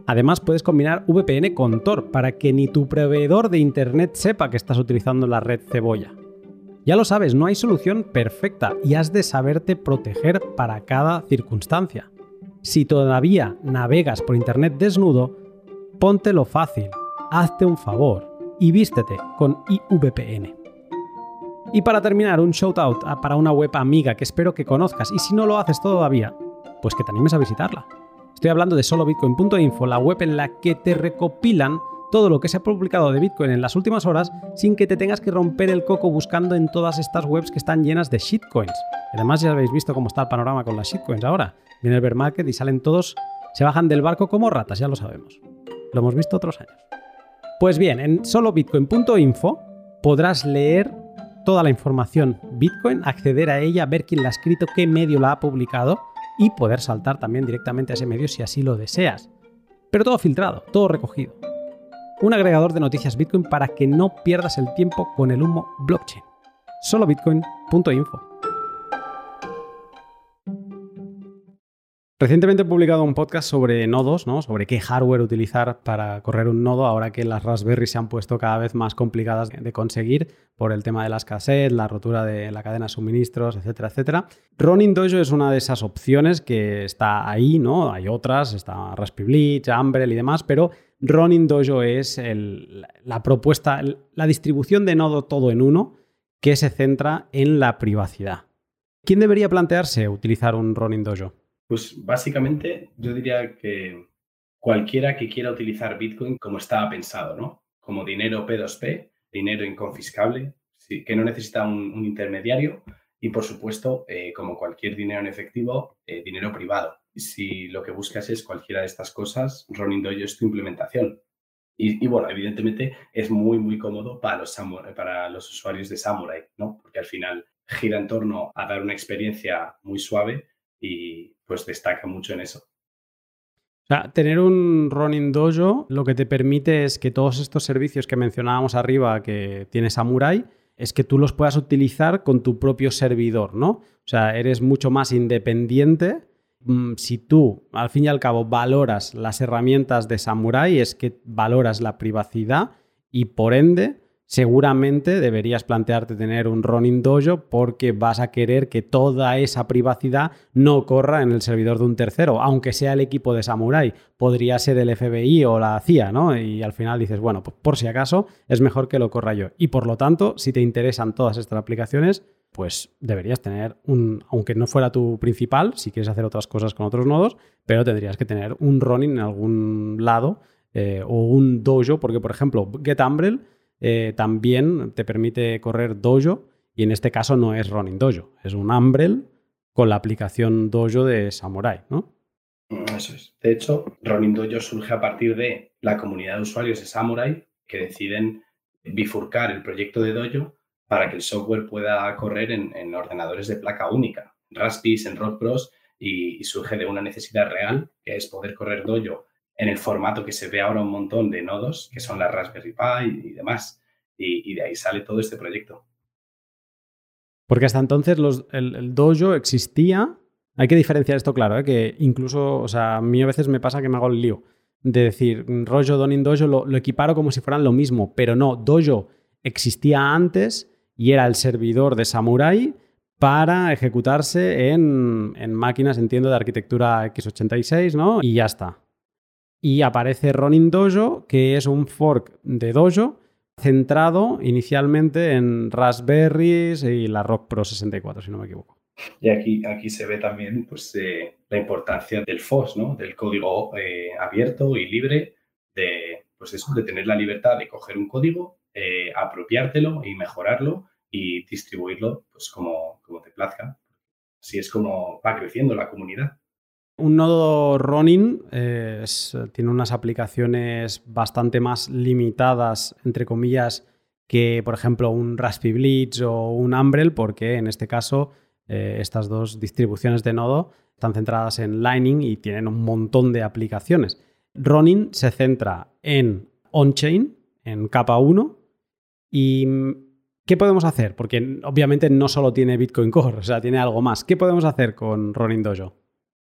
Además, puedes combinar VPN con Tor para que ni tu proveedor de Internet sepa que estás utilizando la red cebolla. Ya lo sabes, no hay solución perfecta y has de saberte proteger para cada circunstancia. Si todavía navegas por Internet desnudo, póntelo fácil, hazte un favor y vístete con IVPN. Y para terminar, un shout out para una web amiga que espero que conozcas y si no lo haces todavía, pues que te animes a visitarla. Estoy hablando de solobitcoin.info, la web en la que te recopilan todo lo que se ha publicado de Bitcoin en las últimas horas sin que te tengas que romper el coco buscando en todas estas webs que están llenas de shitcoins. Además ya habéis visto cómo está el panorama con las shitcoins ahora. Viene el bear market y salen todos, se bajan del barco como ratas, ya lo sabemos. Lo hemos visto otros años. Pues bien, en solobitcoin.info podrás leer toda la información Bitcoin, acceder a ella, ver quién la ha escrito, qué medio la ha publicado y poder saltar también directamente a ese medio si así lo deseas. Pero todo filtrado, todo recogido. Un agregador de noticias Bitcoin para que no pierdas el tiempo con el humo blockchain. Solo bitcoin.info. Recientemente he publicado un podcast sobre nodos, ¿no? sobre qué hardware utilizar para correr un nodo, ahora que las Raspberry se han puesto cada vez más complicadas de conseguir por el tema de las escasez, la rotura de la cadena de suministros, etcétera, etcétera. Ronin Dojo es una de esas opciones que está ahí, ¿no? Hay otras, está Raspberry Bleach, Umbrel y demás, pero Ronin Dojo es la propuesta, la distribución de nodo todo en uno que se centra en la privacidad. ¿Quién debería plantearse utilizar un Ronin Dojo? Pues básicamente yo diría que cualquiera que quiera utilizar Bitcoin como estaba pensado, ¿no? Como dinero P2P, dinero inconfiscable, que no necesita un, intermediario y, por supuesto, eh, como cualquier dinero en efectivo, eh, dinero privado. Si lo que buscas es cualquiera de estas cosas, Ronin Dojo es tu implementación. Y, bueno, evidentemente es muy, muy cómodo para los, para los usuarios de Samurai, ¿no? Porque al final gira en torno a dar una experiencia muy suave y pues destaca mucho en eso. O sea, tener un Ronin Dojo lo que te permite es que todos estos servicios que mencionábamos arriba que tiene Samurai, es que tú los puedas utilizar con tu propio servidor, ¿no? O sea, eres mucho más independiente. Mm, si tú, al fin y al cabo, valoras las herramientas de Samurai, es que valoras la privacidad y por ende seguramente deberías plantearte tener un running dojo porque vas a querer que toda esa privacidad no corra en el servidor de un tercero, aunque sea el equipo de Samurai. Podría ser el FBI o la CIA, ¿no? Y al final dices, bueno, pues por si acaso es mejor que lo corra yo. Y por lo tanto, si te interesan todas estas aplicaciones, pues deberías tener un, aunque no fuera tu principal, si quieres hacer otras cosas con otros nodos, pero tendrías que tener un running en algún lado eh, o un dojo, porque por ejemplo, GetUmbrel eh, también te permite correr Dojo y en este caso no es Running Dojo, es un Umbrel con la aplicación Dojo de Samurai, ¿no? Eso es. De hecho, Running Dojo surge a partir de la comunidad de usuarios de Samurai que deciden bifurcar el proyecto de Dojo para que el software pueda correr en, ordenadores de placa única, en Raspberry, en Rock Bros, y, y, surge de una necesidad real, que es poder correr Dojo en el formato que se ve ahora un montón de nodos, que son la Raspberry Pi y demás. Y, de ahí sale todo este proyecto. Porque hasta entonces el, dojo existía. Hay que diferenciar esto, claro, ¿eh? que incluso, o sea, a mí a veces me pasa que me hago el lío de decir, rollo Donin Dojo lo, lo equiparo como si fueran lo mismo, pero no, Dojo existía antes y era el servidor de Samurai para ejecutarse en, en máquinas, entiendo, de arquitectura x86, ¿no? Y ya está y aparece Ronin Dojo, que es un fork de Dojo centrado inicialmente en Raspberries y la Rock Pro 64, si no me equivoco. Y aquí, aquí se ve también pues, eh, la importancia del FOS, ¿no? del código eh, abierto y libre, de, pues eso, de tener la libertad de coger un código, eh, apropiártelo y mejorarlo y distribuirlo pues, como, como te plazca. Así es como va creciendo la comunidad. Un nodo Ronin eh, tiene unas aplicaciones bastante más limitadas, entre comillas, que por ejemplo un Raspberry Bleach o un Umbrel, porque en este caso eh, estas dos distribuciones de nodo están centradas en Lightning y tienen un montón de aplicaciones. Ronin se centra en on-chain, en capa 1, y ¿qué podemos hacer? Porque obviamente no solo tiene Bitcoin Core, o sea, tiene algo más. ¿Qué podemos hacer con Ronin Dojo?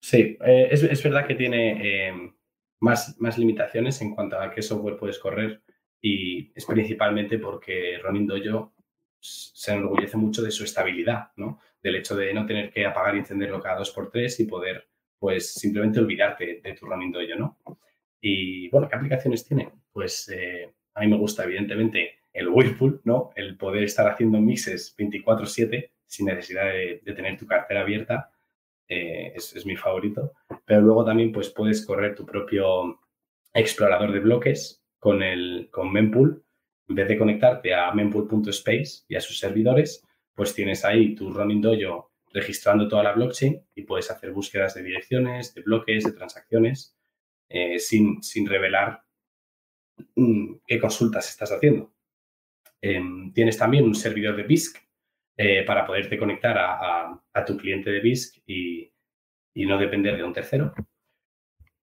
Sí, eh, es, verdad que tiene eh, más, más limitaciones en cuanto a qué software puedes correr y es principalmente porque Ronin Dojo se enorgullece mucho de su estabilidad, ¿no? Del hecho de no tener que apagar y encenderlo cada dos por tres y poder, pues, simplemente olvidarte de tu Ronin Dojo, ¿no? Y, bueno, ¿qué aplicaciones tiene? Pues eh, a mí me gusta, evidentemente, el Whirlpool, ¿no? El poder estar haciendo mixes 24/7 sin necesidad de, tener tu cartera abierta eh, es, es, mi favorito. Pero luego también, pues, puedes correr tu propio explorador de bloques con, el, con Mempool, en vez de conectarte a mempool.space y a sus servidores, pues tienes ahí tu running dojo registrando toda la blockchain y puedes hacer búsquedas de direcciones, de bloques, de transacciones, eh, sin, sin, revelar mm, qué consultas estás haciendo. Em, tienes también un servidor de BISC eh, para poderte conectar a, tu cliente de BISC y, y, no depender de un tercero.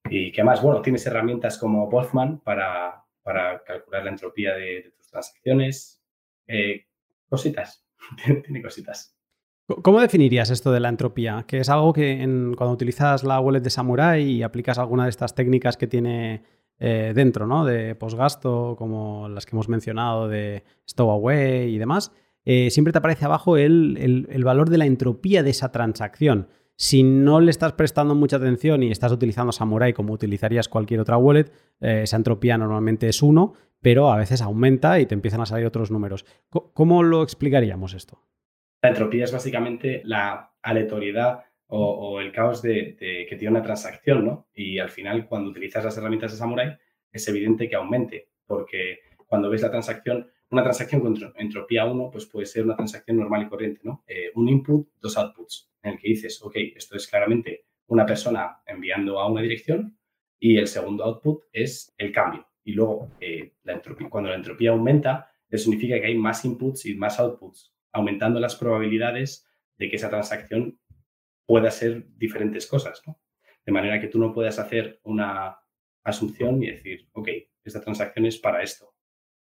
¿Y qué más? Bueno, tienes herramientas como Boltzmann para, para calcular la entropía de, tus transacciones. Eh, cositas, tiene cositas. ¿Cómo definirías esto de la entropía? Que es algo que cuando utilizas la wallet de Samurai y aplicas alguna de estas técnicas que tiene eh, dentro, ¿no? De postgasto, como las que hemos mencionado, de stowaway y demás, eh, siempre te aparece abajo el, valor de la entropía de esa transacción. Si no le estás prestando mucha atención y estás utilizando Samurai como utilizarías cualquier otra wallet, eh, esa entropía normalmente es 1, pero a veces aumenta y te empiezan a salir otros números. ¿Cómo lo explicaríamos esto? La entropía es básicamente la aleatoriedad o, el caos de, que tiene una transacción, ¿no? Y al final, cuando utilizas las herramientas de Samurai, es evidente que aumente, porque cuando ves la transacción, una transacción con entropía 1, pues puede ser una transacción normal y corriente, ¿no? Eh, un input, dos outputs, en el que dices, ok, esto es claramente una persona enviando a una dirección y el segundo output es el cambio. Y luego, eh, la entropía, cuando la entropía aumenta, eso significa que hay más inputs y más outputs, aumentando las probabilidades de que esa transacción pueda ser diferentes cosas, ¿no? De manera que tú no puedas hacer una asunción y decir, ok, esta transacción es para esto.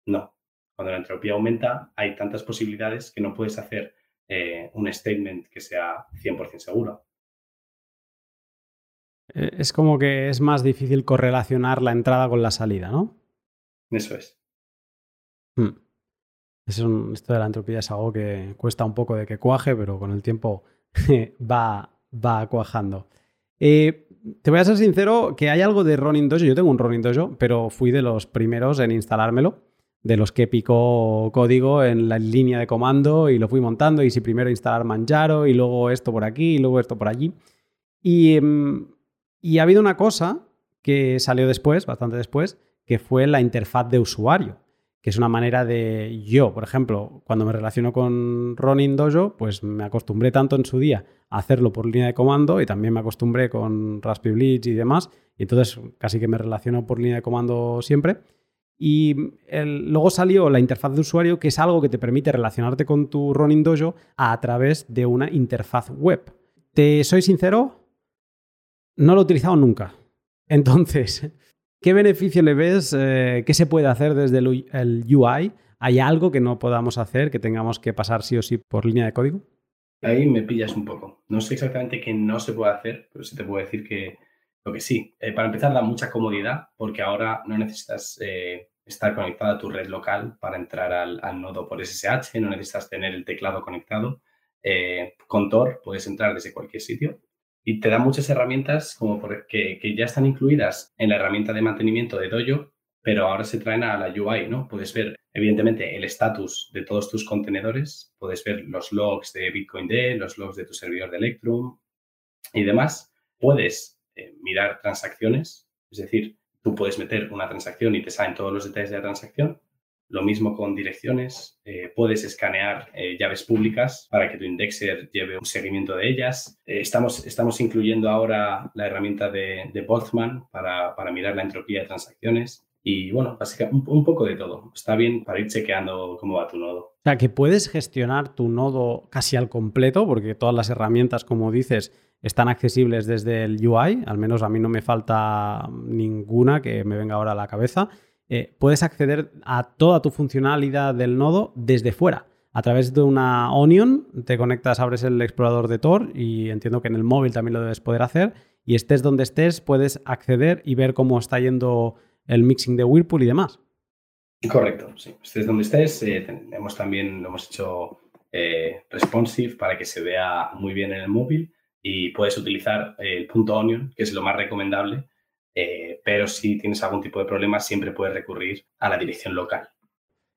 No, cuando la entropía aumenta, hay tantas posibilidades que no puedes hacer eh, un statement que sea 100% seguro. Eh, es como que es más difícil correlacionar la entrada con la salida, ¿no? Eso es. Hmm. esto de la entropía es algo que cuesta un poco de que cuaje, pero con el tiempo va, va cuajando. Eh, te voy a ser sincero que hay algo de Ronin Dojo. Yo tengo un Ronin Dojo, pero fui de los primeros en instalármelo de los que picó código en la línea de comando y lo fui montando y si primero instalar Manjaro y luego esto por aquí y luego esto por allí. Y, em, y ha habido una cosa que salió después, bastante después, que fue la interfaz de usuario, que es una manera de yo, por ejemplo, cuando me relaciono con Ronin Dojo, pues me acostumbré tanto en su día a hacerlo por línea de comando y también me acostumbré con Raspberry Blitz y demás, y entonces casi que me relaciono por línea de comando siempre. Y luego salió la interfaz de usuario, que es algo que te permite relacionarte con tu Ronin Dojo a través de una interfaz web. Te soy sincero, no lo he utilizado nunca. Entonces, ¿qué beneficio le ves? Eh, ¿Qué se puede hacer desde el, UI? ¿Hay algo que no podamos hacer, que tengamos que pasar sí o sí por línea de código? Ahí me pillas un poco. No sé exactamente qué no se puede hacer, pero sí te puedo decir que lo que sí. Eh, para empezar, da mucha comodidad porque ahora no necesitas eh, estar conectado a tu red local para entrar al, nodo por SSH, no necesitas tener el teclado conectado. Eh, con Tor puedes entrar desde cualquier sitio y te da muchas herramientas como que, que, ya están incluidas en la herramienta de mantenimiento de Dojo, pero ahora se traen a la UI, ¿no? Puedes ver, evidentemente, el estatus de todos tus contenedores, puedes ver los logs de Bitcoin D, los logs de tu servidor de Electrum y demás. Puedes eh, mirar transacciones, es decir, tú puedes meter una transacción y te salen todos los detalles de la transacción. Lo mismo con direcciones. Eh, puedes escanear eh, llaves públicas para que tu indexer lleve un seguimiento de ellas. estamos, estamos incluyendo ahora la herramienta de, de Boltzmann para, para, mirar la entropía de transacciones. Y bueno, básicamente un, poco de todo. Está bien para ir chequeando cómo va tu nodo. O sea, que puedes gestionar tu nodo casi al completo, porque todas las herramientas, como dices, están accesibles desde el UI, al menos a mí no me falta ninguna que me venga ahora a la cabeza. Eh, puedes acceder a toda tu funcionalidad del nodo desde fuera. A través de una Onion te conectas, abres el explorador de Tor y entiendo que en el móvil también lo debes poder hacer y estés donde estés, puedes acceder y ver cómo está yendo el mixing de Whirlpool y demás. Correcto, sí. Estés donde estés, eh, también, lo hemos hecho eh, responsive para que se vea muy bien en el móvil y puedes utilizar el punto onion, que es lo más recomendable, eh, pero si tienes algún tipo de problema siempre puedes recurrir a la dirección local.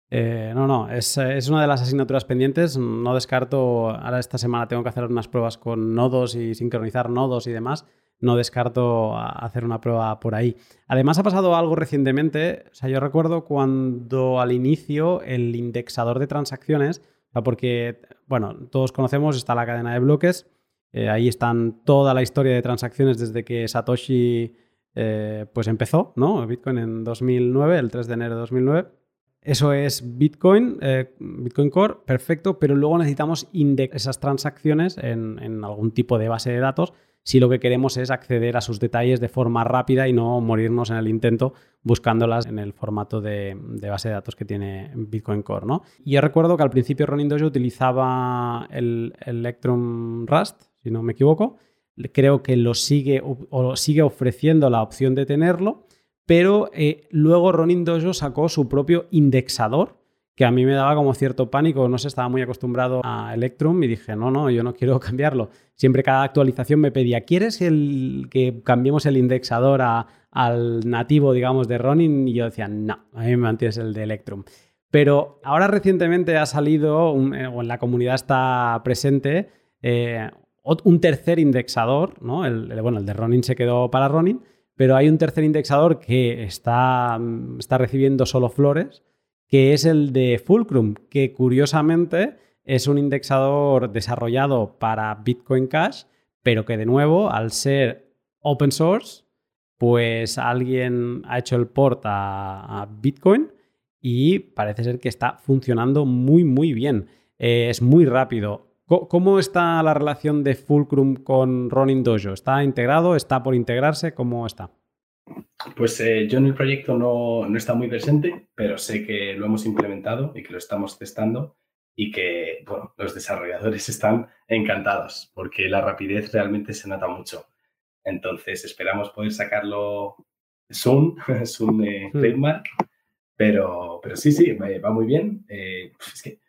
no, no, es, es, una de las asignaturas pendientes. No descarto, ahora esta semana tengo que hacer unas pruebas con nodos y sincronizar nodos y demás no descarto hacer una prueba por ahí. Además ha pasado algo recientemente, o sea, yo recuerdo cuando al inicio el indexador de transacciones, porque, bueno, todos conocemos, está la cadena de bloques, eh, ahí están toda la historia de transacciones desde que Satoshi eh, pues empezó, ¿no? Bitcoin en 2009, el 3 de enero de 2009. Eso es Bitcoin, eh, Bitcoin Core, perfecto, pero luego necesitamos indexar esas transacciones en algún tipo de base de datos si lo que queremos es acceder a sus detalles de forma rápida y no morirnos en el intento buscándolas en el formato de, base de datos que tiene Bitcoin Core. ¿no? Y yo recuerdo que al principio Ronin Dojo utilizaba el, Electrum Rust, si no me equivoco. Creo que lo sigue, o sigue ofreciendo la opción de tenerlo, pero eh, luego Ronin Dojo sacó su propio indexador que a mí me daba como cierto pánico, no sé, estaba muy acostumbrado a Electrum y dije, no, no, yo no quiero cambiarlo. Siempre cada actualización me pedía, ¿quieres el, que cambiemos el indexador al nativo, digamos, de Ronin? Y yo decía, no, a mí me mantienes el de Electrum. Pero ahora recientemente ha salido, eh, o en la comunidad está presente, eh, un tercer indexador, ¿no? El, bueno, el de Ronin se quedó para Ronin, pero hay un tercer indexador que está, está recibiendo solo flores que es el de Fulcrum, que curiosamente es un indexador desarrollado para Bitcoin Cash, pero que de nuevo, al ser open source, pues alguien ha hecho el port a, Bitcoin y parece ser que está funcionando muy, muy bien. Eh, es muy rápido. ¿Cómo está la relación de Fulcrum con Ronin Dojo? ¿Está integrado? ¿Está por integrarse? ¿Cómo está? Pues eh, yo en el proyecto no, no está muy presente, pero sé que lo hemos implementado y que lo estamos testando y que bueno, los desarrolladores están encantados porque la rapidez realmente se nota mucho. Entonces esperamos poder sacarlo soon, es un eh, hmm. trademark, pero, pero sí, sí, va muy bien. Eh, es que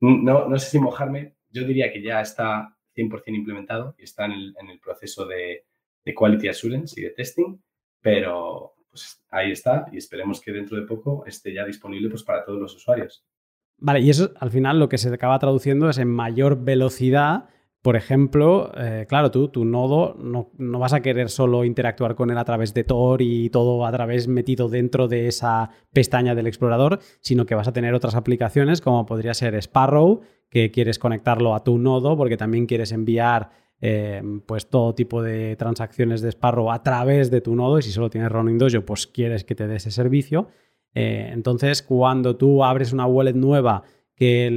no, no, sé si mojarme, yo diría que ya está 100% implementado y está en el, en el proceso de, de quality assurance y de testing pero pues ahí está y esperemos que dentro de poco esté ya disponible pues, para todos los usuarios. Vale, y eso al final lo que se acaba traduciendo es en mayor velocidad. Por ejemplo, eh, claro, tú, tu nodo, no, no, vas a querer solo interactuar con él a través de Tor y todo a través metido dentro de esa pestaña del explorador, sino que vas a tener otras aplicaciones como podría ser Sparrow, que quieres conectarlo a tu nodo porque también quieres enviar eh, pues todo tipo de transacciones de Sparrow a través de tu nodo y si solo tienes Running Dojo, pues quieres que te dé ese servicio. Eh, entonces, cuando tú abres una wallet nueva que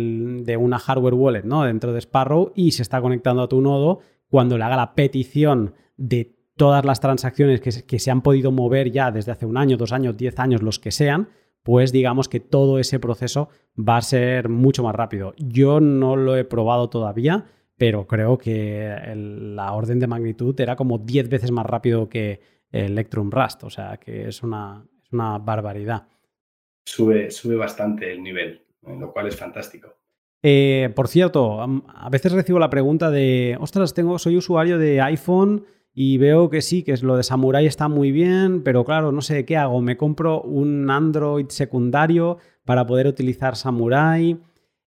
de una hardware wallet ¿no? dentro de Sparrow y se está conectando a tu nodo, cuando le haga la petición de todas las transacciones que se han podido mover ya desde hace un año, dos años, diez años, los que sean, pues digamos que todo ese proceso va a ser mucho más rápido. Yo no lo he probado todavía, pero creo que la orden de magnitud era como 10 veces más rápido que Electrum Rust, o sea que es una, una barbaridad. Sube, sube bastante el nivel, lo cual es fantástico. Eh, por cierto, a veces recibo la pregunta de, ostras, tengo, soy usuario de iPhone y veo que sí, que lo de Samurai está muy bien, pero claro, no sé qué hago. Me compro un Android secundario para poder utilizar Samurai.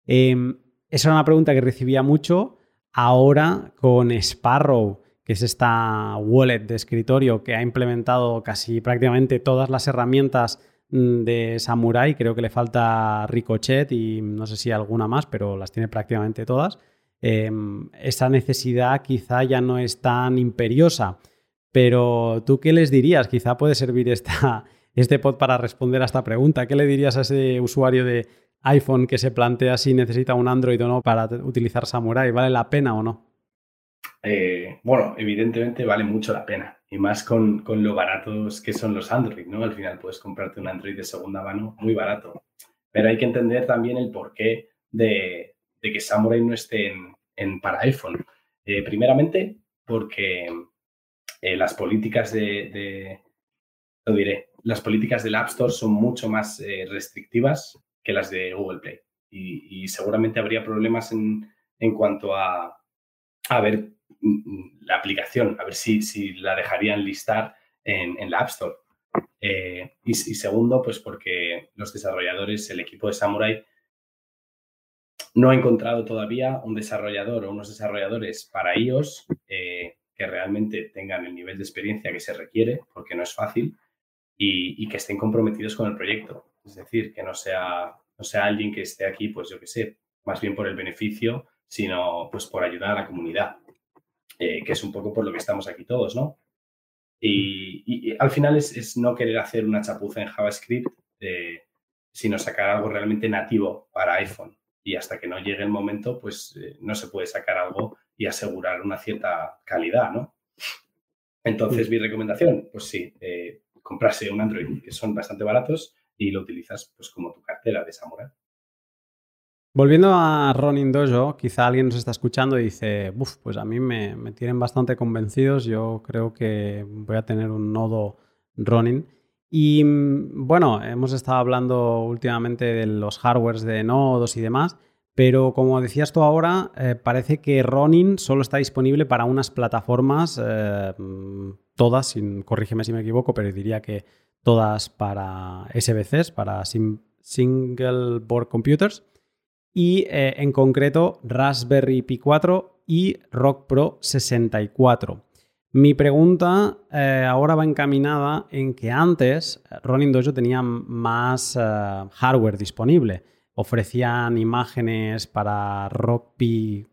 Em, esa era una pregunta que recibía mucho. Ahora con Sparrow, que es esta wallet de escritorio que ha implementado casi prácticamente todas las herramientas de Samurai, creo que le falta Ricochet y no sé si alguna más, pero las tiene prácticamente todas. Em, esa necesidad quizá ya no es tan imperiosa. Pero tú qué les dirías? Quizá puede servir esta, este pod para responder a esta pregunta. ¿Qué le dirías a ese usuario de iPhone que se plantea si necesita un Android o no para utilizar Samurai? ¿Vale la pena o no? Eh, bueno, evidentemente vale mucho la pena. Y más con, lo baratos que son los Android, ¿no? Al final puedes comprarte un Android de segunda mano muy barato. Pero hay que entender también el porqué de, que Samurai no esté en, para iPhone. Eh, primeramente, porque las políticas de, lo diré, las políticas del App Store son mucho más restrictivas que las de Google Play. Y, seguramente habría problemas en, en cuanto a, a ver la aplicación, a ver si, si la dejarían listar en, en la App Store. Eh, y, segundo, pues porque los desarrolladores, el equipo de Samurai, no ha encontrado todavía un desarrollador o unos desarrolladores para iOS eh, que realmente tengan el nivel de experiencia que se requiere, porque no es fácil, y, y, que estén comprometidos con el proyecto. Es decir, que no sea, no sea alguien que esté aquí, pues yo qué sé, más bien por el beneficio, sino pues por ayudar a la comunidad, eh, que es un poco por lo que estamos aquí todos, ¿no? Y, al final es, no querer hacer una chapuza en JavaScript, eh, sino sacar algo realmente nativo para iPhone. Y hasta que no llegue el momento, pues eh, no se puede sacar algo y asegurar una cierta calidad, ¿no? Entonces, mi recomendación, pues sí, comprarse un Android, que son bastante baratos, y lo utilizas pues como tu cartera de Samurai. Volviendo a Ronin Dojo, quizá alguien nos está escuchando y dice, Buf, pues a mí me, tienen bastante convencidos, yo creo que voy a tener un nodo Ronin. Y mm, bueno, hemos estado hablando últimamente de los hardwares de nodos y demás, pero como decías tú ahora, eh, parece que Ronin solo está disponible para unas plataformas, eh, mm, todas, sin, corrígeme si me equivoco, pero diría que todas para SBCs, para Single Board Computers y eh, en concreto Raspberry Pi 4 y Rock Pro 64. Mi pregunta eh, ahora va encaminada en que antes Ronin Dojo tenía más eh, hardware disponible. Ofrecían imágenes para Rock Pi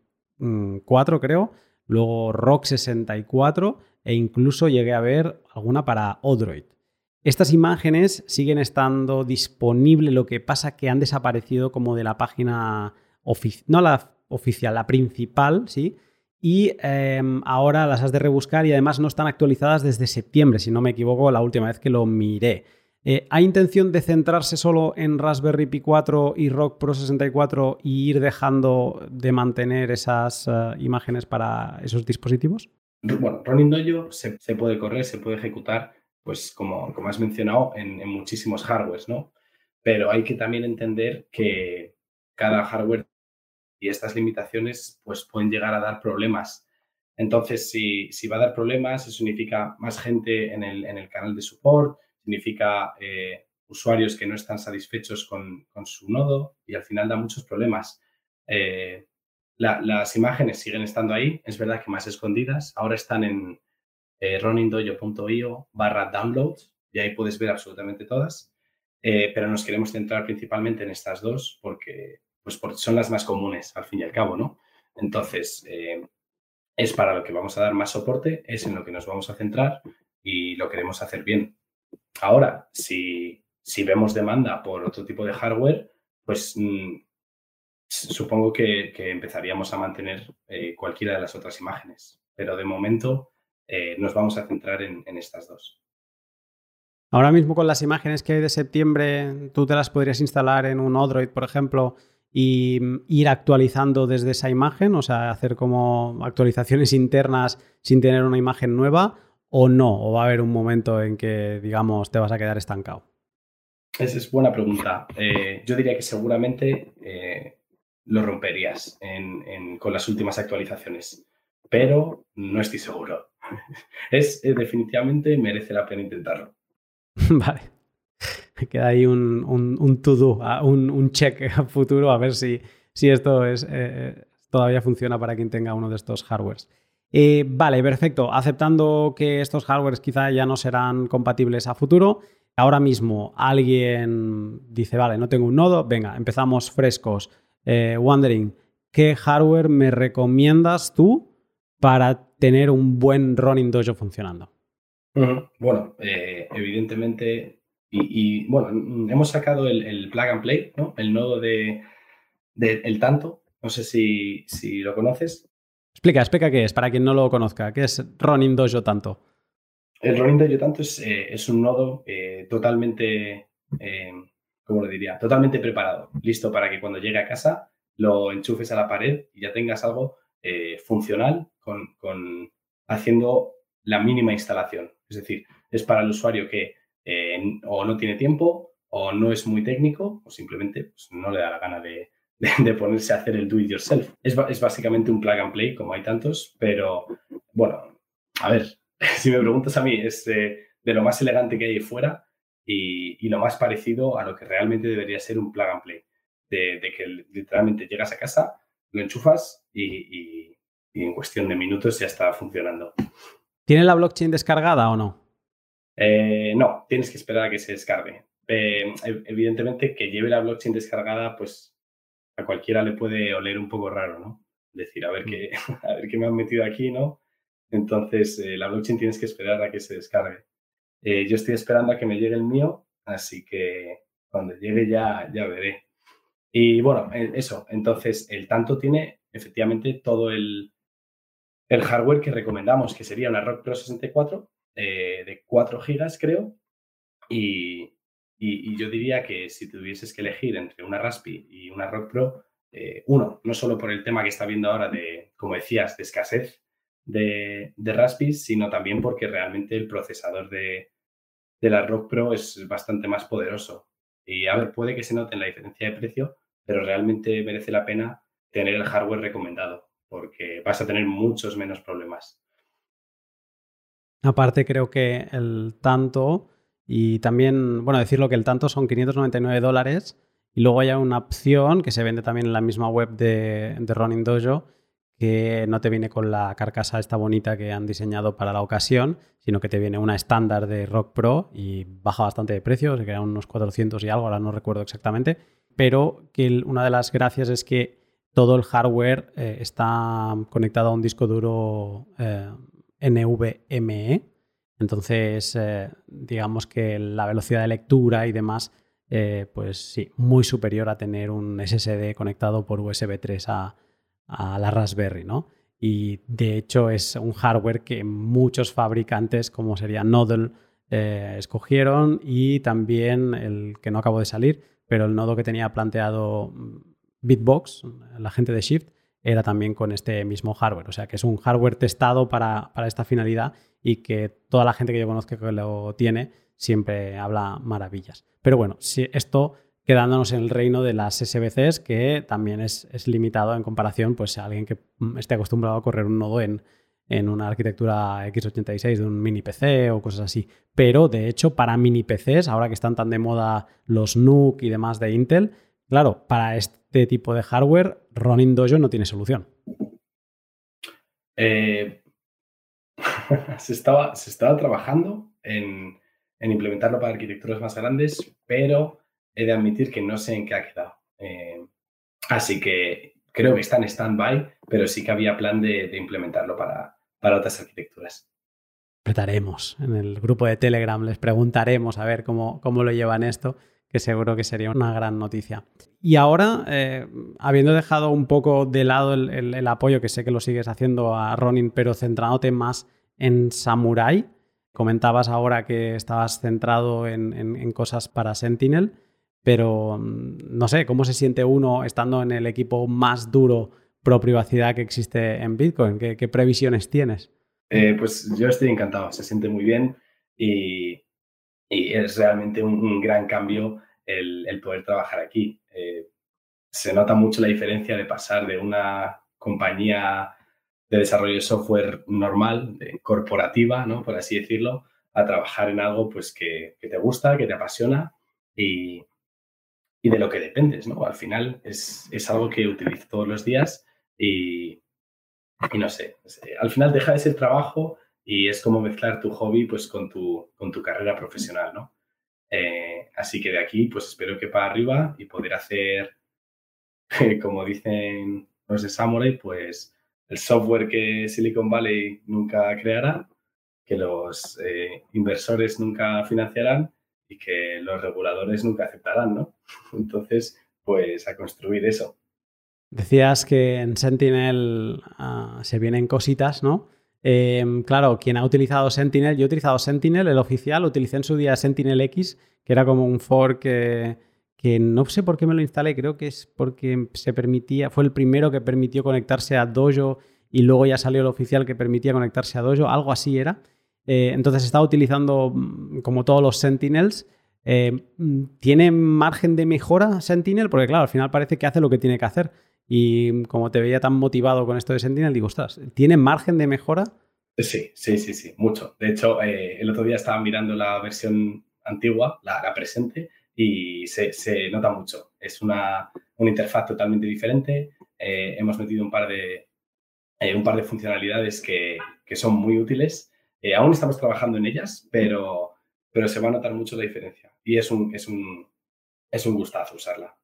4, mm, creo, luego Rock 64 e incluso llegué a ver alguna para Odroid. Estas imágenes siguen estando disponibles, lo que pasa que han desaparecido como de la página oficial, no la oficial, la principal, ¿sí? Y em, ahora las has de rebuscar y además no están actualizadas desde septiembre, si no me equivoco, la última vez que lo miré. Eh, ¿Hay intención de centrarse solo en Raspberry Pi 4 y Rock Pro 64 y ir dejando de mantener esas eh, imágenes para esos dispositivos? Bueno, Ronin Dojo se, se puede correr, se puede ejecutar pues como, como has mencionado, en, muchísimos hardwares, ¿no? Pero hay que también entender que cada hardware y estas limitaciones pues pueden llegar a dar problemas. Entonces, si, si va a dar problemas, eso significa más gente en el, en el canal de support, significa eh, usuarios que no están satisfechos con, con, su nodo y al final da muchos problemas. Eh, las imágenes siguen estando ahí, es verdad que más escondidas, ahora están en, eh, ronindojo.io barra downloads y ahí puedes ver absolutamente todas. Eh, pero nos queremos centrar principalmente en estas dos porque, pues son las más comunes al fin y al cabo, ¿no? Entonces, eh, es para lo que vamos a dar más soporte, es en lo que nos vamos a centrar y lo queremos hacer bien. Ahora, si, si vemos demanda por otro tipo de hardware, pues mm, supongo que, que, empezaríamos a mantener eh, cualquiera de las otras imágenes. Pero de momento eh, nos vamos a centrar en, estas dos. Ahora mismo con las imágenes que hay de septiembre, tú te las podrías instalar en un Odroid, por ejemplo, y ir actualizando desde esa imagen, o sea, hacer como actualizaciones internas sin tener una imagen nueva, o no, o va a haber un momento en que, digamos, te vas a quedar estancado. Esa es buena pregunta. Eh, yo diría que seguramente eh, lo romperías con las últimas actualizaciones, pero no estoy seguro. es eh, definitivamente merece la pena intentarlo. vale. Queda ahí un, un, to-do, ah, un, un, check a futuro a ver si, si esto es, eh, todavía funciona para quien tenga uno de estos hardwares. Eh, vale, perfecto. Aceptando que estos hardwares quizá ya no serán compatibles a futuro, ahora mismo alguien dice, vale, no tengo un nodo, venga, empezamos frescos. wondering, ¿qué hardware me recomiendas tú para tener un buen running dojo funcionando? Bueno, eh, evidentemente, y, bueno, hemos sacado el, plug and play, ¿no? El nodo de, el tanto. No sé si, si, lo conoces. Explica, explica qué es, para quien no lo conozca. ¿Qué es running dojo tanto? El running dojo tanto es, eh, es un nodo eh, totalmente, ¿cómo lo diría? Totalmente preparado, listo para que cuando llegue a casa lo enchufes a la pared y ya tengas algo funcional con, haciendo la mínima instalación. Es decir, es para el usuario que eh, o no tiene tiempo o no es muy técnico o simplemente pues, no le da la gana de, ponerse a hacer el do it yourself. Es, es, básicamente un plug and play, como hay tantos, pero bueno, a ver, si me preguntas a mí, es de, lo más elegante que hay fuera y, lo más parecido a lo que realmente debería ser un plug and play. De, que literalmente llegas a casa, lo enchufas y, en cuestión de minutos ya está funcionando. ¿Tiene la blockchain descargada o no? Eh, no, tienes que esperar a que se descargue. Eh, evidentemente, que lleve la blockchain descargada, pues a cualquiera le puede oler un poco raro, ¿no? Decir, a ver qué, a ver qué me han metido aquí, ¿no? Entonces, eh, la blockchain tienes que esperar a que se descargue. yo estoy esperando a que me llegue el mío, así que cuando llegue ya, ya veré. Y bueno, eso, entonces el tanto tiene efectivamente todo el, el hardware que recomendamos, que sería una Rock Pro 64 eh, de 4 GB, creo. Y, yo diría que si tuvieses que elegir entre una Raspi y una Rock Pro, eh, uno, no solo por el tema que está viendo ahora de, como decías, de escasez de, de Raspi, sino también porque realmente el procesador de, de la Rock Pro es bastante más poderoso. Y a ver, puede que se note en la diferencia de precio, pero realmente merece la pena tener el hardware recomendado, porque vas a tener muchos menos problemas. Aparte, creo que el tanto, y también, bueno, decirlo que el tanto son 599 dólares, y luego hay una opción que se vende también en la misma web de, de Dojo, que no te viene con la carcasa esta bonita que han diseñado para la ocasión, sino que te viene una estándar de Rock Pro y baja bastante de precio, se quedan unos 400 y algo, ahora no recuerdo exactamente, pero que una de las gracias es que todo el hardware eh, está conectado a un disco duro eh, NVMe. Entonces, eh, digamos que la velocidad de lectura y demás, pues sí, muy superior a tener un SSD conectado por USB 3 a, la Raspberry, ¿no? Y de hecho es un hardware que muchos fabricantes, como sería Nodel, escogieron y también el que no acabo de salir, pero el nodo que tenía planteado mm, Bitbox, la gente de Shift, era también con este mismo hardware. O sea, que es un hardware testado para, esta finalidad y que toda la gente que yo conozco que lo tiene siempre habla maravillas. Pero bueno, si esto quedándonos en el reino de las SBCs, que también es, limitado en comparación pues, a alguien que mm, esté acostumbrado a correr un nodo en, en una arquitectura x86 de un mini PC o cosas así. Pero de hecho, para mini PCs, ahora que están tan de moda los NUC y demás de Intel, claro, para este tipo de hardware, Ronin Dojo no tiene solución. Eh, se, estaba, se estaba trabajando en, implementarlo para arquitecturas más grandes, pero he de admitir que no sé en qué ha quedado. Eh, así que creo que está en stand-by, pero sí que había plan de, implementarlo para, para otras arquitecturas. Apretaremos en el grupo de Telegram, les preguntaremos a ver cómo, cómo lo llevan esto, que seguro que sería una gran noticia. Y ahora, eh, habiendo dejado un poco de lado el, apoyo, que sé que lo sigues haciendo a Ronin, pero centrándote más en Samurai, comentabas ahora que estabas centrado en, en cosas para Sentinel pero mm, no sé, ¿cómo se siente uno estando en el equipo más duro pro privacidad que existe en Bitcoin? ¿Qué, previsiones tienes? Eh, pues yo estoy encantado, se siente muy bien y, es realmente un, gran cambio el, poder trabajar aquí. Eh, se nota mucho la diferencia de pasar de una compañía de desarrollo de software normal, corporativa, ¿no? por así decirlo, a trabajar en algo pues, que, que te gusta, que te apasiona y, y de lo que dependes, ¿no? Al final es, algo que utilizo todos los días y, no sé, al final deja de ser trabajo y es como mezclar tu hobby pues con tu, con tu carrera profesional, ¿no? Eh, así que de aquí pues espero que para arriba y poder hacer, como dicen los de Samurai, pues el software que Silicon Valley nunca creará, que los eh, inversores nunca financiarán y que los reguladores nunca aceptarán, ¿no? Entonces, pues a construir eso. Decías que en Sentinel ah, se vienen cositas, ¿no? Em, claro, quien ha utilizado Sentinel, yo he utilizado Sentinel, el oficial, utilicé en su día Sentinel X, que era como un fork que, no sé por qué me lo instalé, creo que es porque se permitía, fue el primero que permitió conectarse a Dojo y luego ya salió el oficial que permitía conectarse a Dojo, algo así era. Eh, entonces está utilizando mm, como todos los Sentinels. Eh, ¿Tiene margen de mejora Sentinel? Porque claro, al final parece que hace lo que tiene que hacer. Y como te veía tan motivado con esto de Sentinel, digo, ostras, ¿tiene margen de mejora? Sí, sí, sí, sí, mucho. De hecho, eh, el otro día estaba mirando la versión antigua, la, presente, y se, nota mucho. Es una, interfaz totalmente diferente. Eh, hemos metido un par de, eh, un par de funcionalidades que, son muy útiles. aún estamos trabajando en ellas, pero, pero se va a notar mucho la diferencia. Y es un, es un, es un gustazo usarla.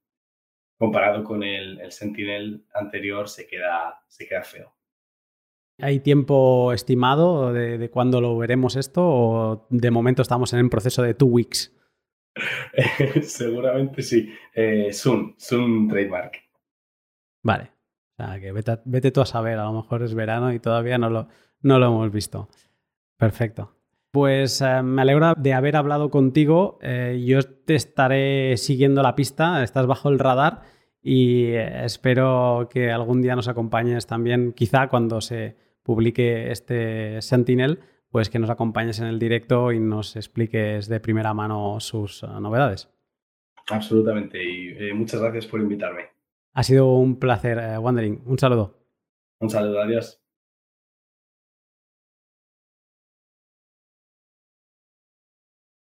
Comparado con el, el Sentinel anterior, se queda, se queda feo. ¿Hay tiempo estimado de, cuándo lo veremos esto o de momento estamos en el proceso de two weeks? seguramente sí. Eh, soon, soon trademark. Vale. O sea, que vete, tú a saber, a lo mejor es verano y todavía no lo, no lo hemos visto. Perfecto. Pues eh, me alegro de haber hablado contigo. Eh, yo te estaré siguiendo la pista, estás bajo el radar y espero que algún día nos acompañes también, quizá cuando se publique este Sentinel, pues que nos acompañes en el directo y nos expliques de primera mano sus eh, novedades. Absolutamente, y eh, muchas gracias por invitarme. Ha sido un placer, eh, Wandering. Un saludo. Un saludo, adiós.